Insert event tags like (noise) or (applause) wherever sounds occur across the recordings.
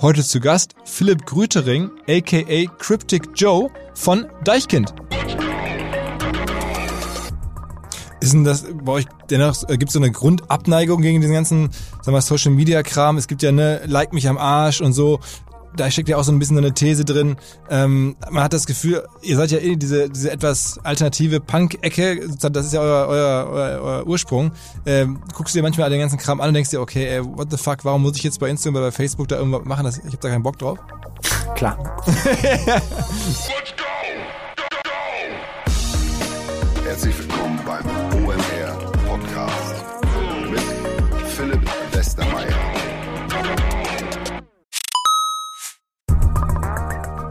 Heute zu Gast Philipp Grütering, aka Cryptic Joe von Deichkind. Ist denn das bei euch dennoch, äh, gibt es so eine Grundabneigung gegen den ganzen, sagen wir, Social Media Kram? Es gibt ja ne, like mich am Arsch und so. Da steckt ja auch so ein bisschen so eine These drin. Ähm, man hat das Gefühl, ihr seid ja eh diese, diese etwas alternative Punk-Ecke, das ist ja euer, euer, euer, euer Ursprung. Ähm, guckst du dir manchmal den ganzen Kram an und denkst dir, okay, ey, what the fuck, warum muss ich jetzt bei Instagram oder bei Facebook da irgendwas machen? Das, ich habe da keinen Bock drauf. (laughs) Klar. Herzlich willkommen beim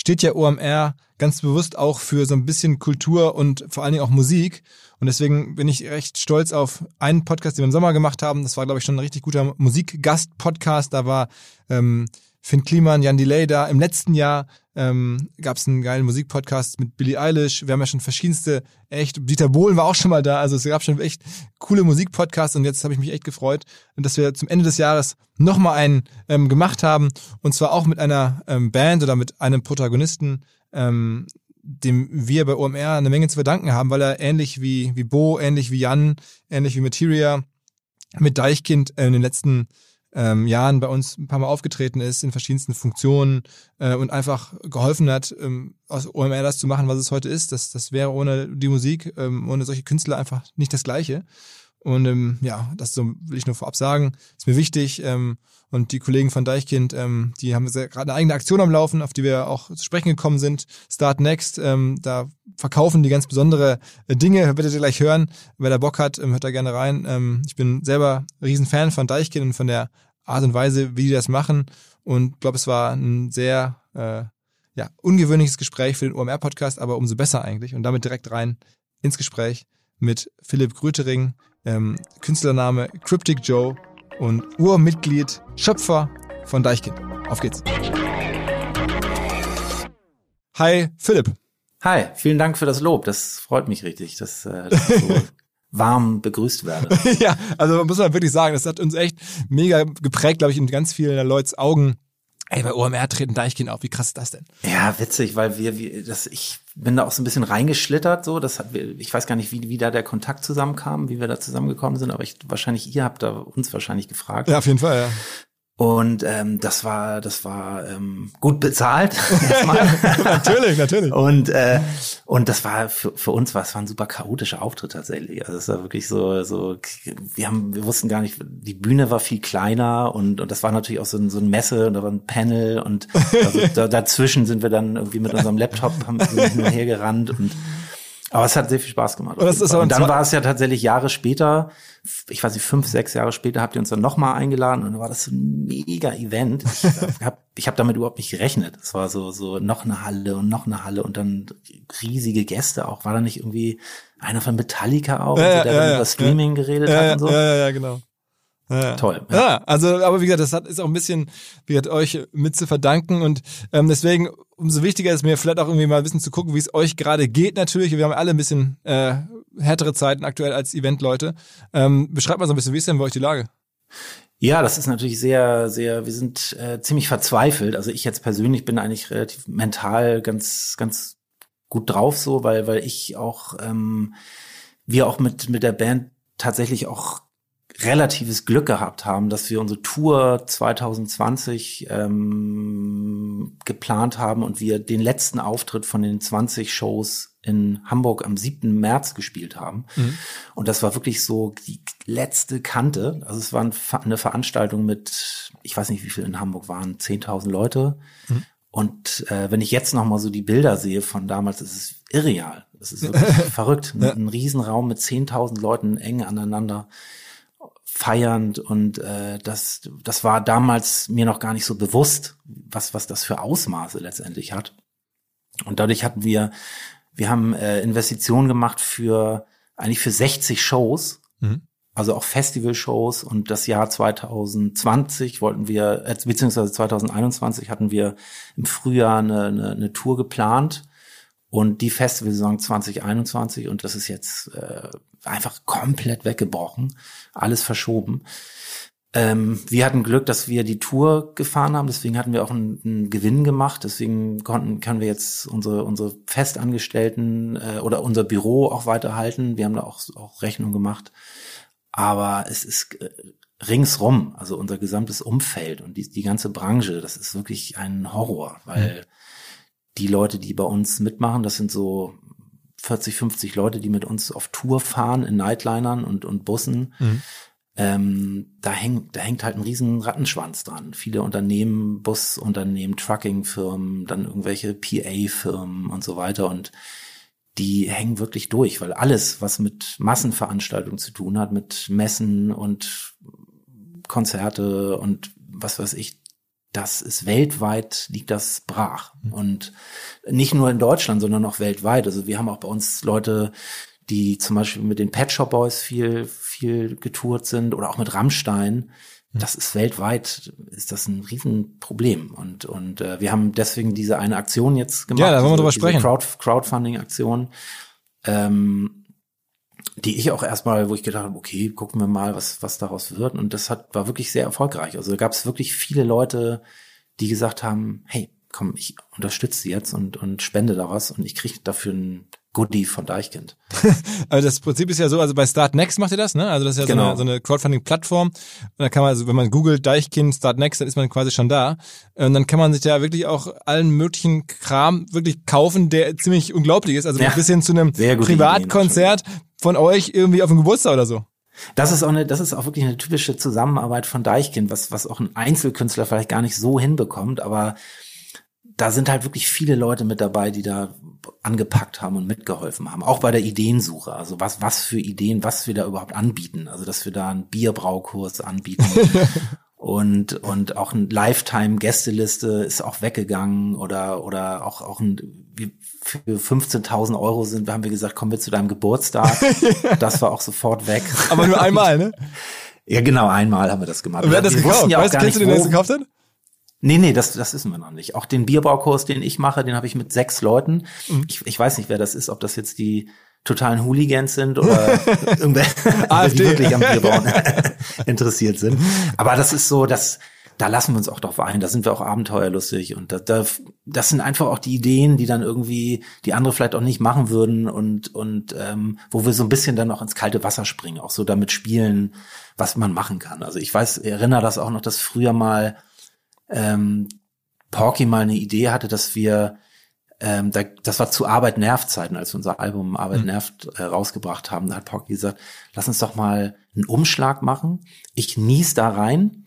steht ja OMR ganz bewusst auch für so ein bisschen Kultur und vor allen Dingen auch Musik. Und deswegen bin ich recht stolz auf einen Podcast, den wir im Sommer gemacht haben. Das war, glaube ich, schon ein richtig guter Musikgast-Podcast. Da war ähm, Finn Kliman, Jan Delay da. Im letzten Jahr ähm, gab es einen geilen Musikpodcast mit Billie Eilish. Wir haben ja schon verschiedenste, echt, Dieter Bohlen war auch schon mal da. Also es gab schon echt coole Musikpodcasts und jetzt habe ich mich echt gefreut, dass wir zum Ende des Jahres nochmal einen ähm, gemacht haben. Und zwar auch mit einer ähm, Band oder mit einem Protagonisten, ähm, dem wir bei OMR eine Menge zu verdanken haben, weil er ähnlich wie, wie Bo, ähnlich wie Jan, ähnlich wie Materia mit Deichkind äh, in den letzten ähm, Jahren bei uns ein paar Mal aufgetreten ist in verschiedensten Funktionen äh, und einfach geholfen hat, ähm, aus OMR das zu machen, was es heute ist. Das, das wäre ohne die Musik, ähm, ohne solche Künstler einfach nicht das Gleiche. Und ähm, ja, das so will ich nur vorab sagen. Ist mir wichtig. Ähm, und die Kollegen von Deichkind, ähm, die haben gerade eine eigene Aktion am Laufen, auf die wir auch zu sprechen gekommen sind. Start Next, ähm, da verkaufen die ganz besondere äh, Dinge, werdet ihr gleich hören. Wer da Bock hat, ähm, hört da gerne rein. Ähm, ich bin selber Riesenfan von Deichkind und von der Art und Weise, wie die das machen. Und glaube, es war ein sehr äh, ja, ungewöhnliches Gespräch für den OMR-Podcast, aber umso besser eigentlich. Und damit direkt rein ins Gespräch mit Philipp Grütering, ähm, Künstlername Cryptic Joe und Urmitglied, Schöpfer von Deichkind. Auf geht's. Hi, Philipp. Hi, vielen Dank für das Lob. Das freut mich richtig, dass, äh, dass so (laughs) warm begrüßt werde. ja, also muss man wirklich sagen, das hat uns echt mega geprägt, glaube ich, in ganz vielen Leuten Augen. Ey, bei OMR treten Deichkind auf. Wie krass ist das denn? Ja, witzig, weil wir, wir das, ich bin da auch so ein bisschen reingeschlittert, so. Das hat, ich weiß gar nicht, wie, wie da der Kontakt zusammenkam, wie wir da zusammengekommen sind, aber ich, wahrscheinlich, ihr habt da uns wahrscheinlich gefragt. Ja, auf jeden Fall, ja. Und ähm, das war, das war ähm, gut bezahlt. (laughs) natürlich, natürlich. Und äh, und das war für, für uns war es war ein super chaotischer Auftritt tatsächlich. Also es war wirklich so, so wir haben, wir wussten gar nicht, die Bühne war viel kleiner und und das war natürlich auch so ein, so ein Messe und da war ein Panel und (laughs) also, da, dazwischen sind wir dann irgendwie mit unserem Laptop haben wir hin und her gerannt und Aber es hat sehr viel Spaß gemacht. Und, das ist und dann war es ja tatsächlich Jahre später, ich weiß nicht, fünf, sechs Jahre später habt ihr uns dann nochmal eingeladen und dann war das so ein mega Event. Ich habe ich hab damit überhaupt nicht gerechnet. Es war so, so noch eine Halle und noch eine Halle und dann riesige Gäste auch. War da nicht irgendwie einer von Metallica auch, Ja, also, der ja, dann ja, über Streaming geredet hat und so? ja, ja, ja, genau. Ja. Toll. Ja. also, aber wie gesagt, das hat, ist auch ein bisschen, wie gesagt, euch mit zu verdanken und ähm, deswegen umso wichtiger ist mir vielleicht auch irgendwie mal ein bisschen zu gucken, wie es euch gerade geht natürlich. Wir haben alle ein bisschen äh, härtere Zeiten aktuell als Eventleute. Ähm, beschreibt mal so ein bisschen, wie ist denn bei euch die Lage? Ja, das ist natürlich sehr, sehr, wir sind äh, ziemlich verzweifelt. Also ich jetzt persönlich bin eigentlich relativ mental ganz, ganz gut drauf so, weil, weil ich auch, ähm, wir auch mit, mit der Band tatsächlich auch relatives Glück gehabt haben, dass wir unsere Tour 2020 ähm, geplant haben und wir den letzten Auftritt von den 20 Shows in Hamburg am 7. März gespielt haben. Mhm. Und das war wirklich so die letzte Kante. Also es war eine Veranstaltung mit, ich weiß nicht, wie viel in Hamburg waren, 10.000 Leute. Mhm. Und äh, wenn ich jetzt noch mal so die Bilder sehe von damals, ist es irreal. Es ist wirklich (laughs) verrückt. Ein, ein Riesenraum mit 10.000 Leuten eng aneinander feiernd und äh, das das war damals mir noch gar nicht so bewusst, was was das für Ausmaße letztendlich hat. Und dadurch hatten wir wir haben äh, Investitionen gemacht für eigentlich für 60 Shows, Mhm. also auch Festivalshows und das Jahr 2020 wollten wir äh, beziehungsweise 2021 hatten wir im Frühjahr eine, eine, eine Tour geplant und die Festivalsaison 2021 und das ist jetzt äh, einfach komplett weggebrochen, alles verschoben. Ähm, wir hatten Glück, dass wir die Tour gefahren haben, deswegen hatten wir auch einen, einen Gewinn gemacht, deswegen konnten können wir jetzt unsere unsere Festangestellten äh, oder unser Büro auch weiterhalten. Wir haben da auch auch Rechnung gemacht, aber es ist äh, ringsrum, also unser gesamtes Umfeld und die die ganze Branche, das ist wirklich ein Horror, weil die Leute, die bei uns mitmachen, das sind so 40, 50 Leute, die mit uns auf Tour fahren in Nightlinern und, und Bussen. Mhm. Ähm, da, hängt, da hängt halt ein riesen Rattenschwanz dran. Viele Unternehmen, Busunternehmen, Truckingfirmen, dann irgendwelche PA-Firmen und so weiter. Und die hängen wirklich durch, weil alles, was mit Massenveranstaltungen zu tun hat, mit Messen und Konzerte und was weiß ich, das ist weltweit, liegt das brach. Und nicht nur in Deutschland, sondern auch weltweit. Also wir haben auch bei uns Leute, die zum Beispiel mit den Pet Shop Boys viel, viel getourt sind oder auch mit Rammstein. Das ist weltweit, ist das ein Riesenproblem. Und, und äh, wir haben deswegen diese eine Aktion jetzt gemacht. Ja, da wollen wir drüber sprechen. Crowd, Crowdfunding-Aktion. Ähm, die ich auch erstmal, wo ich gedacht habe, okay, gucken wir mal, was, was daraus wird. Und das hat, war wirklich sehr erfolgreich. Also da gab es wirklich viele Leute, die gesagt haben, hey, komm, ich unterstütze sie jetzt und, und spende da was und ich kriege dafür ein Goodie von Deichkind. (laughs) Also das Prinzip ist ja so, also bei Start Next macht ihr das, ne? Also das ist ja so Genau. eine, so eine Crowdfunding-Plattform. Und da kann man, also wenn man googelt Deichkind Start Next, dann ist man quasi schon da. Und dann kann man sich da wirklich auch allen möglichen Kram wirklich kaufen, der ziemlich unglaublich ist. Also Ja. bis hin zu einem Privatkonzert von euch irgendwie auf dem Geburtstag oder so. Das ist auch eine, das ist auch wirklich eine typische Zusammenarbeit von Deichkind, was, was auch ein Einzelkünstler vielleicht gar nicht so hinbekommt, aber da sind halt wirklich viele Leute mit dabei, die da angepackt haben und mitgeholfen haben. Auch bei der Ideensuche. Also was, was für Ideen, was wir da überhaupt anbieten. Also, dass wir da einen Bierbraukurs anbieten. (laughs) Und, und auch ein Lifetime-Gästeliste ist auch weggegangen oder, oder auch, auch ein, für 15.000 Euro sind, haben wir gesagt, kommen wir zu deinem Geburtstag. (laughs) Das war auch sofort weg. Aber nur einmal, ne? Ja, genau, einmal haben wir das gemacht. Und wer hat das Wir gekauft? ja weißt du, kennst du nicht, den, der das wo- gekauft hat? Nee, nee, das, das wissen wir noch nicht. Auch den Bierbaukurs, den ich mache, den habe ich mit sechs Leuten. Mhm. Ich, ich weiß nicht, wer das ist, ob das jetzt die totalen Hooligans sind oder (laughs) irgendwer, (laughs) die wirklich am Bierbauen interessiert sind. Aber das ist so, dass da lassen wir uns auch drauf ein, da sind wir auch abenteuerlustig und da, da, das sind einfach auch die Ideen, die dann irgendwie die andere vielleicht auch nicht machen würden und und ähm, wo wir so ein bisschen dann auch ins kalte Wasser springen, auch so damit spielen, was man machen kann. Also ich weiß, erinnere das auch noch, dass früher mal ähm, Porky mal eine Idee hatte, dass wir ähm, da, das war zu Arbeit nervt Zeiten, als wir unser Album Arbeit Mhm. nervt äh, rausgebracht haben. Da hat Porky gesagt, lass uns doch mal einen Umschlag machen. Ich nies da rein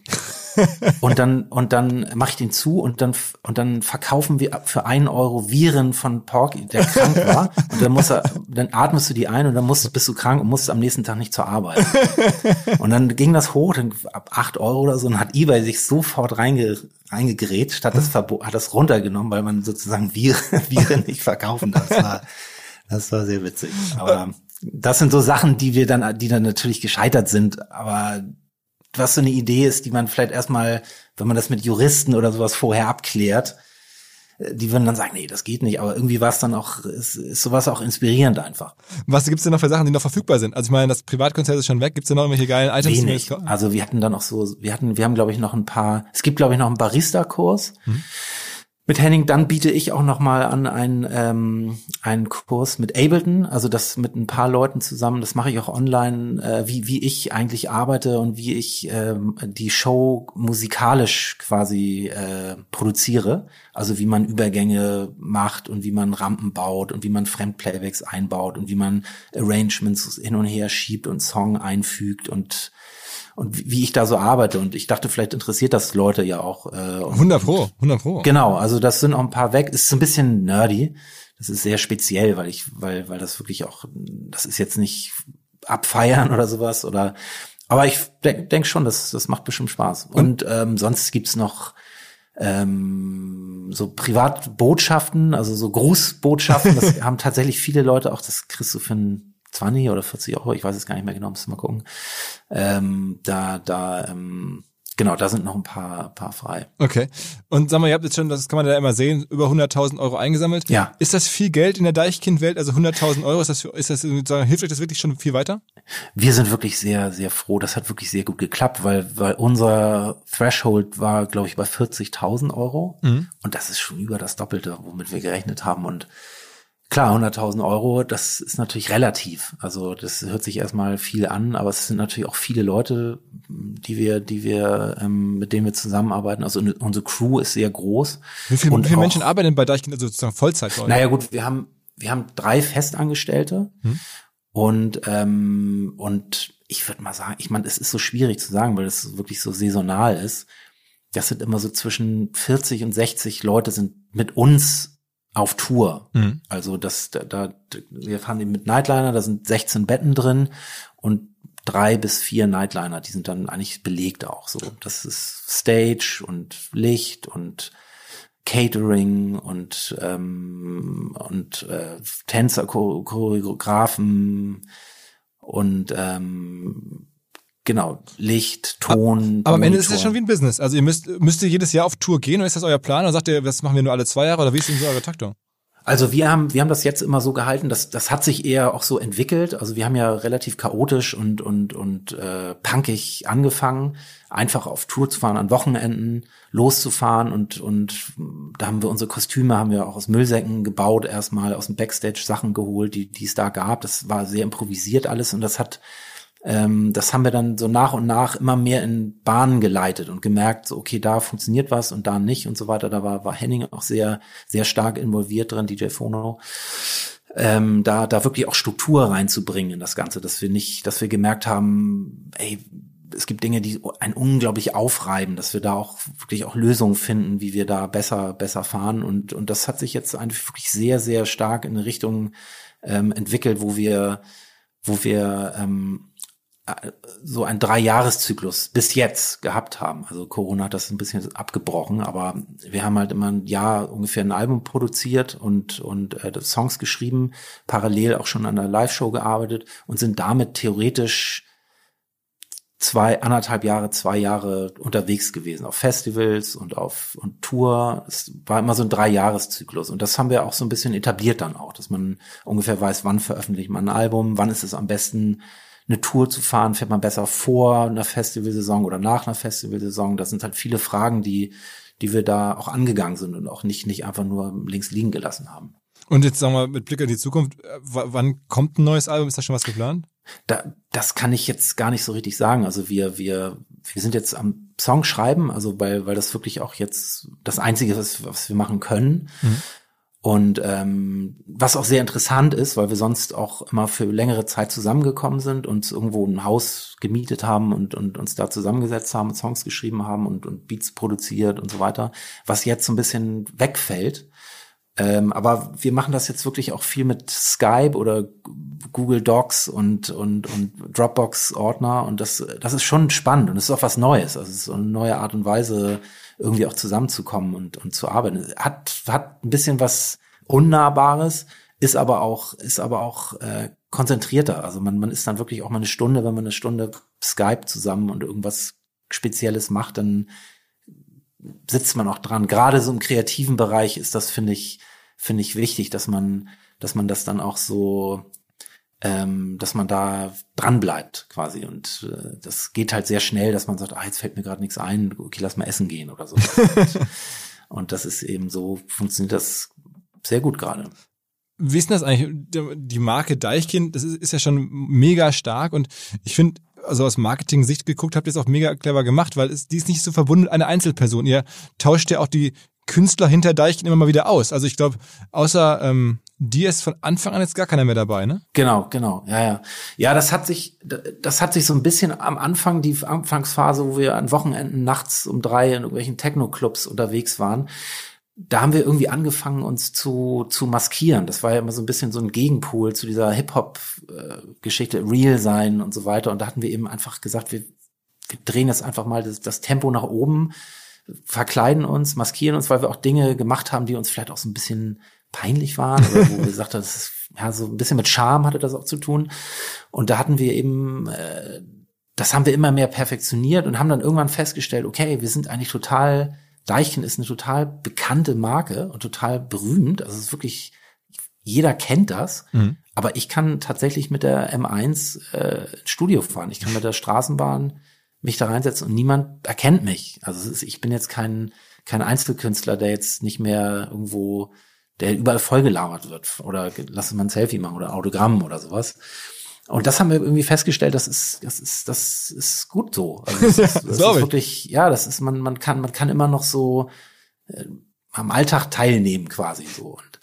(laughs) und dann und dann mache ich den zu und dann und dann verkaufen wir für einen Euro Viren von Porky, der krank (laughs) war und dann muss er, dann atmest du die ein und dann musst, bist du krank und musst am nächsten Tag nicht zur Arbeit. (laughs) Und dann ging das hoch, dann ab acht Euro oder so und hat eBay sich sofort reinge, reingegrätscht, hat das Verbot, hat das runtergenommen, weil man sozusagen Viren, (laughs) Viren nicht verkaufen darf. Das war, das war sehr witzig. Aber das sind so Sachen, die wir dann, die dann natürlich gescheitert sind, aber was so eine Idee ist, die man vielleicht erstmal, wenn man das mit Juristen oder sowas vorher abklärt, die würden dann sagen, nee, das geht nicht, aber irgendwie war es dann auch, ist, ist sowas auch inspirierend einfach. Was gibt's denn noch für Sachen, die noch verfügbar sind? Also ich meine, das Privatkonzert ist schon weg, gibt's denn noch irgendwelche geilen Items? Wenig. Also wir hatten dann noch so, wir hatten, wir haben glaube ich noch ein paar, es gibt glaube ich noch einen Barista-Kurs. Hm mit Henning, dann biete ich auch noch mal an einen, ähm, einen Kurs mit Ableton, also das mit ein paar Leuten zusammen, das mache ich auch online, äh, wie, wie ich eigentlich arbeite und wie ich ähm, die Show musikalisch quasi äh, produziere, also wie man Übergänge macht und wie man Rampen baut und wie man Fremdplaybacks einbaut und wie man Arrangements hin und her schiebt und Song einfügt und und wie ich da so arbeite. Und ich dachte, vielleicht interessiert das Leute ja auch. Äh, 100 pro, 100 pro. Genau, also das sind auch ein paar weg. Ist so ein bisschen nerdy. Das ist sehr speziell, weil ich, weil, weil das wirklich auch, das ist jetzt nicht abfeiern oder sowas oder, aber ich denke denk schon, das, das macht bestimmt Spaß. Und, Und ähm, sonst gibt's noch ähm, so Privatbotschaften, also so Grußbotschaften. Das (laughs) haben tatsächlich viele Leute auch. Das kriegst du für ein 20 oder 40 Euro, ich weiß es gar nicht mehr genau, müssen wir mal gucken. Ähm, da, da, ähm, genau, da sind noch ein paar, paar frei. Okay. Und sag mal, ihr habt jetzt schon, das kann man ja immer sehen, über 100.000 Euro eingesammelt. Ja. Ist das viel Geld in der Deichkind-Welt? Also 100.000 Euro, ist das, ist das, hilft euch das wirklich schon viel weiter? Wir sind wirklich sehr, sehr froh. Das hat wirklich sehr gut geklappt, weil, weil unser Threshold war, glaube ich, bei 40.000 Euro. Mhm. Und das ist schon über das Doppelte, womit wir gerechnet haben. Und Klar, 100.000 Euro, das ist natürlich relativ. Also das hört sich erstmal viel an, aber es sind natürlich auch viele Leute, die wir, die wir, ähm, mit denen wir zusammenarbeiten. Also unsere Crew ist sehr groß. Wie, viel, wie viele Menschen arbeiten bei Deichkind, also sozusagen Vollzeit? Bei naja gut, wir haben, wir haben drei Festangestellte hm? und ähm, und ich würde mal sagen, ich meine, es ist so schwierig zu sagen, weil es wirklich so saisonal ist. Das sind immer so zwischen 40 und 60 Leute sind mit uns auf Tour. Mhm. Also das, da, da, wir fahren eben mit Nightliner, da sind 16 Betten drin und drei bis vier Nightliner, die sind dann eigentlich belegt auch so. Das ist Stage und Licht und Catering und ähm, und äh, Tänzer, Choreografen und ähm, Genau, Licht, Ton. Aber, aber am Ende ist es schon wie ein Business. Also ihr müsst, müsst ihr jedes Jahr auf Tour gehen oder ist das euer Plan? Oder sagt ihr, das machen wir nur alle zwei Jahre oder wie ist denn so eure Taktung? Also wir haben, wir haben das jetzt immer so gehalten, dass das hat sich eher auch so entwickelt. Also wir haben ja relativ chaotisch und und und äh, punkig angefangen, einfach auf Tour zu fahren, an Wochenenden loszufahren und und da haben wir unsere Kostüme haben wir auch aus Müllsäcken gebaut, erstmal aus dem Backstage Sachen geholt, die die es da gab. Das war sehr improvisiert alles und das hat ähm, das haben wir dann so nach und nach immer mehr in Bahnen geleitet und gemerkt, so, okay, da funktioniert was und da nicht und so weiter. Da war, war Henning auch sehr, sehr stark involviert drin, DJ Fono. Ähm, da, da wirklich auch Struktur reinzubringen in das Ganze, dass wir nicht, dass wir gemerkt haben, ey, es gibt Dinge, die ein unglaublich aufreiben, dass wir da auch wirklich auch Lösungen finden, wie wir da besser, besser fahren. Und, und das hat sich jetzt eigentlich wirklich sehr, sehr stark in eine Richtung ähm, entwickelt, wo wir, wo wir ähm, so ein Dreijahreszyklus bis jetzt gehabt haben. Also Corona hat das ein bisschen abgebrochen, aber wir haben halt immer ein Jahr ungefähr ein Album produziert und und äh, Songs geschrieben, parallel auch schon an der Live-Show gearbeitet und sind damit theoretisch zwei anderthalb Jahre, zwei Jahre unterwegs gewesen auf Festivals und auf und Tour. Es war immer so ein Dreijahreszyklus und das haben wir auch so ein bisschen etabliert dann auch, dass man ungefähr weiß, wann veröffentlicht man ein Album, wann ist es am besten eine Tour zu fahren, fährt man besser vor einer Festivalsaison oder nach einer Festivalsaison? Das sind halt viele Fragen, die, die wir da auch angegangen sind und auch nicht, nicht einfach nur links liegen gelassen haben. Und jetzt sagen wir mit Blick in die Zukunft, äh, wann kommt ein neues Album? Ist da schon was geplant? Da, das kann ich jetzt gar nicht so richtig sagen. Also wir, wir, wir sind jetzt am Song schreiben, also weil, weil das wirklich auch jetzt das Einzige ist, was wir machen können. Mhm. Und ähm, was auch sehr interessant ist, weil wir sonst auch immer für längere Zeit zusammengekommen sind und irgendwo ein Haus gemietet haben und, und uns da zusammengesetzt haben, Songs geschrieben haben und, und Beats produziert und so weiter, was jetzt so ein bisschen wegfällt. Ähm, aber wir machen das jetzt wirklich auch viel mit Skype oder Google Docs und, und, und Dropbox-Ordner und das, das ist schon spannend und es ist auch was Neues. Also es ist so eine neue Art und Weise, irgendwie auch zusammenzukommen und, und zu arbeiten. Hat, hat ein bisschen was Unnahbares, ist aber auch, ist aber auch äh, konzentrierter. Also man, man ist dann wirklich auch mal eine Stunde, wenn man eine Stunde Skype zusammen und irgendwas Spezielles macht, dann sitzt man auch dran. Gerade so im kreativen Bereich ist das, finde ich, finde ich wichtig, dass man, dass man das dann auch so ähm, dass man da dran bleibt quasi. Und äh, das geht halt sehr schnell, dass man sagt, ah, jetzt fällt mir gerade nichts ein, okay, lass mal essen gehen oder so. (laughs) und, das ist eben so, funktioniert das sehr gut gerade. Wie ist denn das eigentlich? Die Marke Deichkind, das ist, ist ja schon mega stark und ich finde, also aus Marketing-Sicht geguckt, habt ihr es auch mega clever gemacht, weil es, die ist nicht so verbunden mit einer Einzelperson. Ihr tauscht ja auch die Künstler hinter Deichkind immer mal wieder aus. Also ich glaube, außer ähm, die ist von Anfang an jetzt gar keiner mehr dabei, ne? Genau, genau, ja, ja. Ja, das hat sich, das hat sich so ein bisschen am Anfang, die Anfangsphase, wo wir an Wochenenden nachts um drei in irgendwelchen Techno-Clubs unterwegs waren, da haben wir irgendwie angefangen, uns zu, zu maskieren. Das war ja immer so ein bisschen so ein Gegenpol zu dieser Hip-Hop-Geschichte, Real sein und so weiter. Und da hatten wir eben einfach gesagt, wir, wir drehen jetzt einfach mal das, das Tempo nach oben, verkleiden uns, maskieren uns, weil wir auch Dinge gemacht haben, die uns vielleicht auch so ein bisschen peinlich waren oder wo wir (laughs) gesagt haben, das ist, ja, so ein bisschen mit Charme hatte das auch zu tun. Und da hatten wir eben, äh, das haben wir immer mehr perfektioniert und haben dann irgendwann festgestellt, okay, wir sind eigentlich total, Deichen ist eine total bekannte Marke und total berühmt. Also es ist wirklich, jeder kennt das. Mhm. Aber ich kann tatsächlich mit der M1 äh, Studio fahren. Ich kann mit der Straßenbahn mich da reinsetzen und niemand erkennt mich. Also ist, ich bin jetzt kein, kein Einzelkünstler, der jetzt nicht mehr irgendwo der überall vollgelabert wird. Oder lass mal ein Selfie machen oder Autogramm oder sowas. Und das haben wir irgendwie festgestellt, das ist, das ist, das ist gut so. Also das (laughs) ist, das ist wirklich, ja, das ist, man, man kann, man kann immer noch so äh, am Alltag teilnehmen quasi so. Und,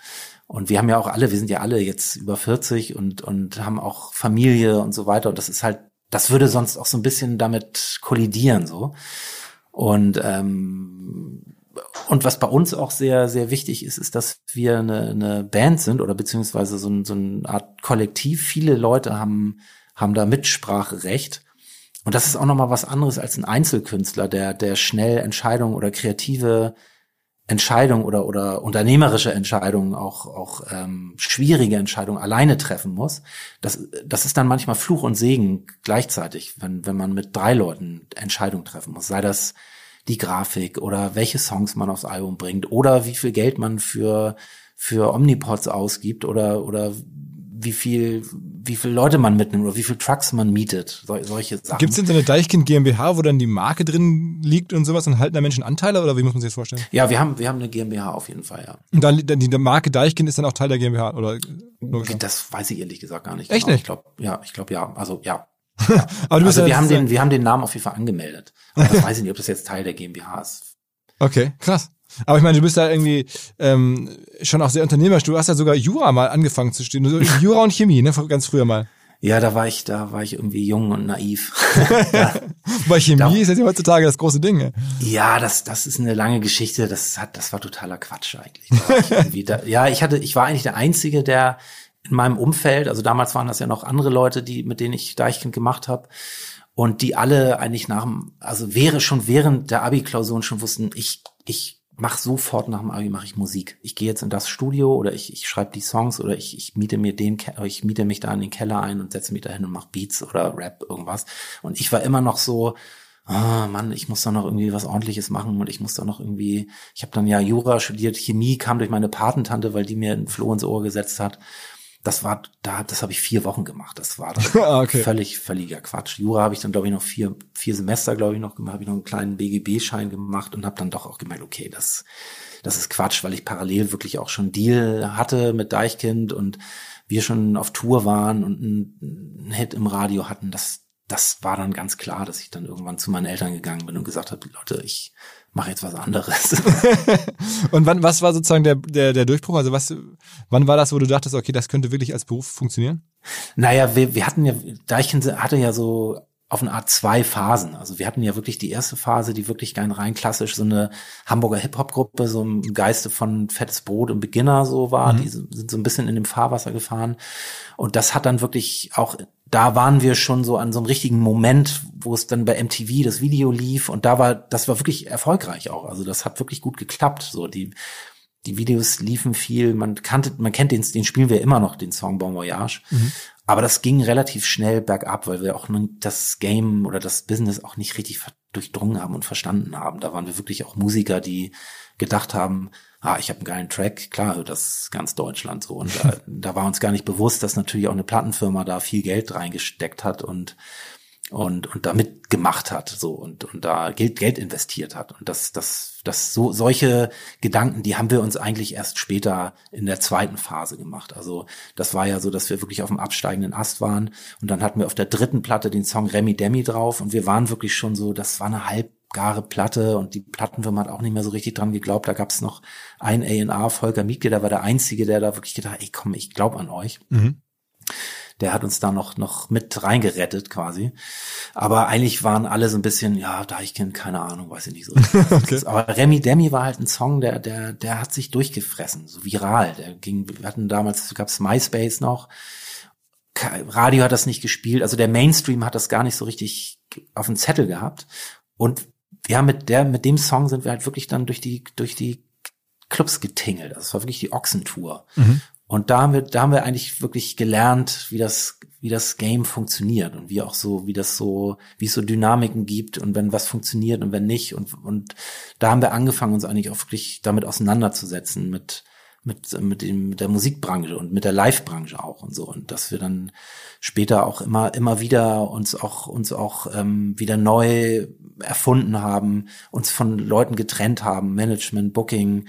und wir haben ja auch alle, wir sind ja alle jetzt über 40 und, und haben auch Familie und so weiter. Und das ist halt, das würde sonst auch so ein bisschen damit kollidieren so. Und ähm, und was bei uns auch sehr, sehr wichtig ist, ist, dass wir eine, eine Band sind oder beziehungsweise so, ein, so eine Art Kollektiv. Viele Leute haben, haben da Mitspracherecht. Und das ist auch nochmal was anderes als ein Einzelkünstler, der, der schnell Entscheidungen oder kreative Entscheidungen oder, oder unternehmerische Entscheidungen, auch, auch ähm, schwierige Entscheidungen alleine treffen muss. Das, das ist dann manchmal Fluch und Segen gleichzeitig, wenn, wenn man mit drei Leuten Entscheidungen treffen muss. Sei das die Grafik oder welche Songs man aufs Album bringt oder wie viel Geld man für, für Omnipods ausgibt oder, oder wie viel, wie viele Leute man mitnimmt oder wie viele Trucks man mietet, so, solche Sachen. Gibt es denn so eine Deichkind GmbH, wo dann die Marke drin liegt und sowas und halten da Menschen Anteile oder wie muss man sich das vorstellen? Ja, wir haben, wir haben eine GmbH auf jeden Fall, ja. Und dann, die Marke Deichkind ist dann auch Teil der GmbH oder? Das weiß ich ehrlich gesagt gar nicht. Echt genau. nicht? Ich glaube, ja, ich glaube ja. Also ja, (laughs) Aber du bist also wir haben den, wir haben den Namen auf jeden Fall angemeldet. Aber das weiß ich nicht, ob das jetzt Teil der GmbH ist. (laughs) Okay, krass. Aber ich meine, du bist da irgendwie ähm, schon auch sehr unternehmerisch. Du hast ja sogar Jura mal angefangen zu studieren. Jura und Chemie, ne? Ganz früher mal. Ja, da war ich, da war ich irgendwie jung und naiv. (laughs) ja. Bei Chemie da, ist das ja heutzutage das große Ding. Ne? Ja, das, das ist eine lange Geschichte. Das hat, das war totaler Quatsch eigentlich. Ich (laughs) da, ja, ich hatte, ich war eigentlich der Einzige, der in meinem Umfeld, also damals waren das ja noch andere Leute, die mit denen ich Deichkind gemacht habe und die alle eigentlich nach dem, also wäre schon während der Abi-Klausuren schon wussten, ich ich mach sofort nach dem Abi mache ich Musik. Ich gehe jetzt in das Studio oder ich, ich schreibe die Songs oder ich, ich miete mir den ich miete mich da in den Keller ein und setze mich da hin und mache Beats oder Rap irgendwas und ich war immer noch so ah Mann, ich muss da noch irgendwie was ordentliches machen und ich muss da noch irgendwie ich habe dann ja Jura studiert, Chemie kam durch meine Patentante, weil die mir ein Floh ins Ohr gesetzt hat das war da, das habe ich vier Wochen gemacht. Das war (laughs) dann ah, okay. völlig, völliger Quatsch. Jura habe ich dann, glaube ich, noch vier, vier Semester, glaube ich, noch gemacht, habe ich noch einen kleinen BGB-Schein gemacht und habe dann doch auch gemerkt, okay, das, das ist Quatsch, weil ich parallel wirklich auch schon Deal hatte mit Deichkind und wir schon auf Tour waren und einen, einen Hit im Radio hatten. Das, das war dann ganz klar, dass ich dann irgendwann zu meinen Eltern gegangen bin und gesagt habe, Leute, ich mache jetzt was anderes. (laughs) und wann, was war sozusagen der, der, der Durchbruch? Also was, wann war das, wo du dachtest, okay, das könnte wirklich als Beruf funktionieren? Naja, wir, wir hatten ja, Deichkind hatte ja so auf eine Art zwei Phasen. Also wir hatten ja wirklich die erste Phase, die wirklich rein, rein klassisch so eine Hamburger Hip-Hop-Gruppe, so im Geiste von Fettes Brot und Beginner so war. Mhm. Die sind so ein bisschen in dem Fahrwasser gefahren. Und das hat dann wirklich auch, da waren wir schon so an so einem richtigen Moment, wo es dann bei MTV das Video lief. Und da war, das war wirklich erfolgreich auch. Also das hat wirklich gut geklappt. So die, die Videos liefen viel, man kannte, man kennt den, den spielen wir immer noch, den Song Bon Voyage. Mhm. Aber das ging relativ schnell bergab, weil wir auch das Game oder das Business auch nicht richtig durchdrungen haben und verstanden haben. Da waren wir wirklich auch Musiker, die gedacht haben, ah, ich habe einen geilen Track, klar das ganz Deutschland so. Und da, (laughs) da war uns gar nicht bewusst, dass natürlich auch eine Plattenfirma da viel Geld reingesteckt hat und und und damit gemacht hat so und und da Geld Geld investiert hat. Und das das das so solche Gedanken die haben wir uns eigentlich erst später in der zweiten Phase gemacht. Also das war ja so dass wir wirklich auf dem absteigenden Ast waren. Und dann hatten wir auf der dritten Platte den Song Remy Demi drauf. Und wir waren wirklich schon so das war eine halbgare Platte und die Plattenfirma hat auch nicht mehr so richtig dran geglaubt da gab es noch ein A&A Volker Mietke der war der einzige der da wirklich gedacht ey komm ich glaube an euch mhm der hat uns da noch, noch mit reingerettet quasi. Aber eigentlich waren alle so ein bisschen, ja, da ich kenne, keine Ahnung, weiß ich nicht so. (laughs) okay. Aber Remy Demi war halt ein Song, der, der, der hat sich durchgefressen, so viral. Der ging, wir hatten damals, gab's MySpace noch. Radio hat das nicht gespielt, also der Mainstream hat das gar nicht so richtig auf dem Zettel gehabt. Und ja, mit der, mit dem Song sind wir halt wirklich dann durch die, durch die Clubs getingelt. Das war wirklich die Ochsentour. Mhm. Und da haben wir, da haben wir eigentlich wirklich gelernt, wie das, wie das Game funktioniert und wie auch so, wie das so, wie es so Dynamiken gibt und wenn was funktioniert und wenn nicht. Und, und da haben wir angefangen, uns eigentlich auch wirklich damit auseinanderzusetzen, mit, mit, mit, dem, mit der Musikbranche und mit der Live-Branche auch und so. Und dass wir dann später auch immer, immer wieder uns auch, uns auch ähm, wieder neu erfunden haben, uns von Leuten getrennt haben, Management, Booking,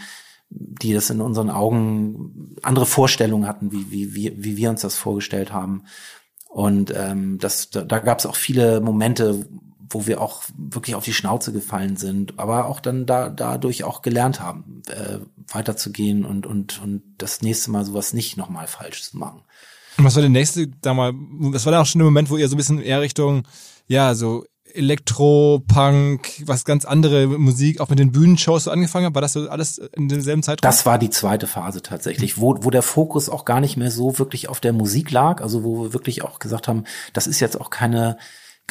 die das in unseren Augen andere Vorstellungen hatten, wie, wie, wie, wie wir uns das vorgestellt haben. Und ähm, das, da, da gab es auch viele Momente, wo wir auch wirklich auf die Schnauze gefallen sind, aber auch dann da dadurch auch gelernt haben, äh, weiterzugehen und und und das nächste Mal sowas nicht nochmal falsch zu machen. Und was war der nächste, da mal, das war dann auch schon der Moment, wo ihr so ein bisschen eher Richtung, ja, so Elektro, Punk, was ganz andere Musik, auch mit den Bühnenshows so angefangen hat? War das so alles in demselben Zeitraum? Das war die zweite Phase tatsächlich, wo, wo der Fokus auch gar nicht mehr so wirklich auf der Musik lag, also wo wir wirklich auch gesagt haben, das ist jetzt auch keine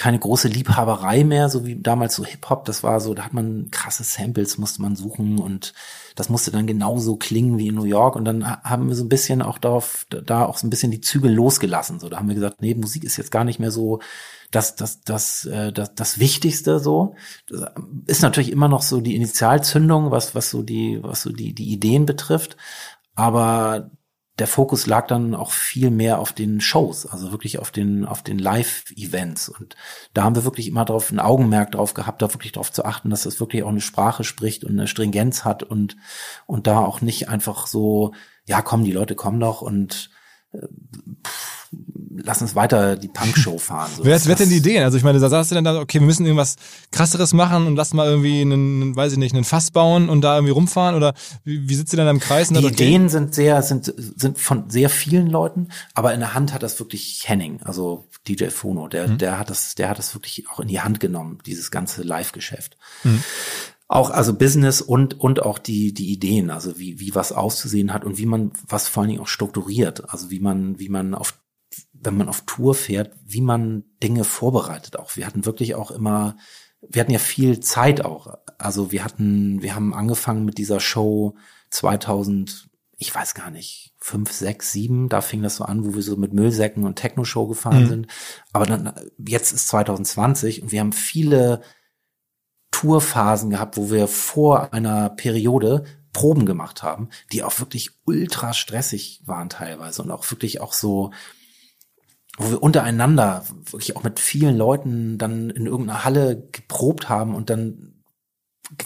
keine große Liebhaberei mehr, so wie damals so Hip-Hop, das war so, da hat man krasse Samples, musste man suchen und das musste dann genauso klingen wie in New York und dann haben wir so ein bisschen auch darauf, da auch so ein bisschen die Zügel losgelassen, so, da haben wir gesagt, nee, Musik ist jetzt gar nicht mehr so das, das, das, äh, das, das Wichtigste so. Das ist natürlich immer noch so die Initialzündung, was, was so die, was so die, die Ideen betrifft. Aber der Fokus lag dann auch viel mehr auf den Shows, also wirklich auf den, auf den Live-Events. Und da haben wir wirklich immer drauf ein Augenmerk drauf gehabt, da wirklich darauf zu achten, dass das wirklich auch eine Sprache spricht und eine Stringenz hat und, und da auch nicht einfach so, ja, komm, die Leute kommen doch und äh, pff, lass uns weiter die Punk-Show (laughs) fahren. So, wer, wer hat denn die Ideen? Also ich meine, da sagst du dann, da, okay, wir müssen irgendwas krasseres machen und lass mal irgendwie einen, weiß ich nicht, einen Fass bauen und da irgendwie rumfahren oder wie, wie sitzt ihr dann im Kreis? Die Ideen sind sehr, sind, sind von sehr vielen Leuten, aber in der Hand hat das wirklich Henning, also DJ Fono, der, mhm. der hat das, der hat das wirklich auch in die Hand genommen, dieses ganze Live-Geschäft. Mhm auch also Business und und auch die die Ideen, also wie wie was auszusehen hat und wie man was vor allen Dingen auch strukturiert, also wie man wie man auf wenn man auf Tour fährt, wie man Dinge vorbereitet auch. Wir hatten wirklich auch immer, wir hatten ja viel Zeit auch. Also wir hatten, wir haben angefangen mit dieser Show 2000, ich weiß gar nicht, fünf, sechs, sieben, da fing das so an, wo wir so mit Müllsäcken und Techno-Show gefahren mhm. sind. Aber dann, jetzt ist 2020 und wir haben viele Tourphasen gehabt, wo wir vor einer Periode Proben gemacht haben, die auch wirklich ultra stressig waren teilweise und auch wirklich auch so, wo wir untereinander wirklich auch mit vielen Leuten dann in irgendeiner Halle geprobt haben und dann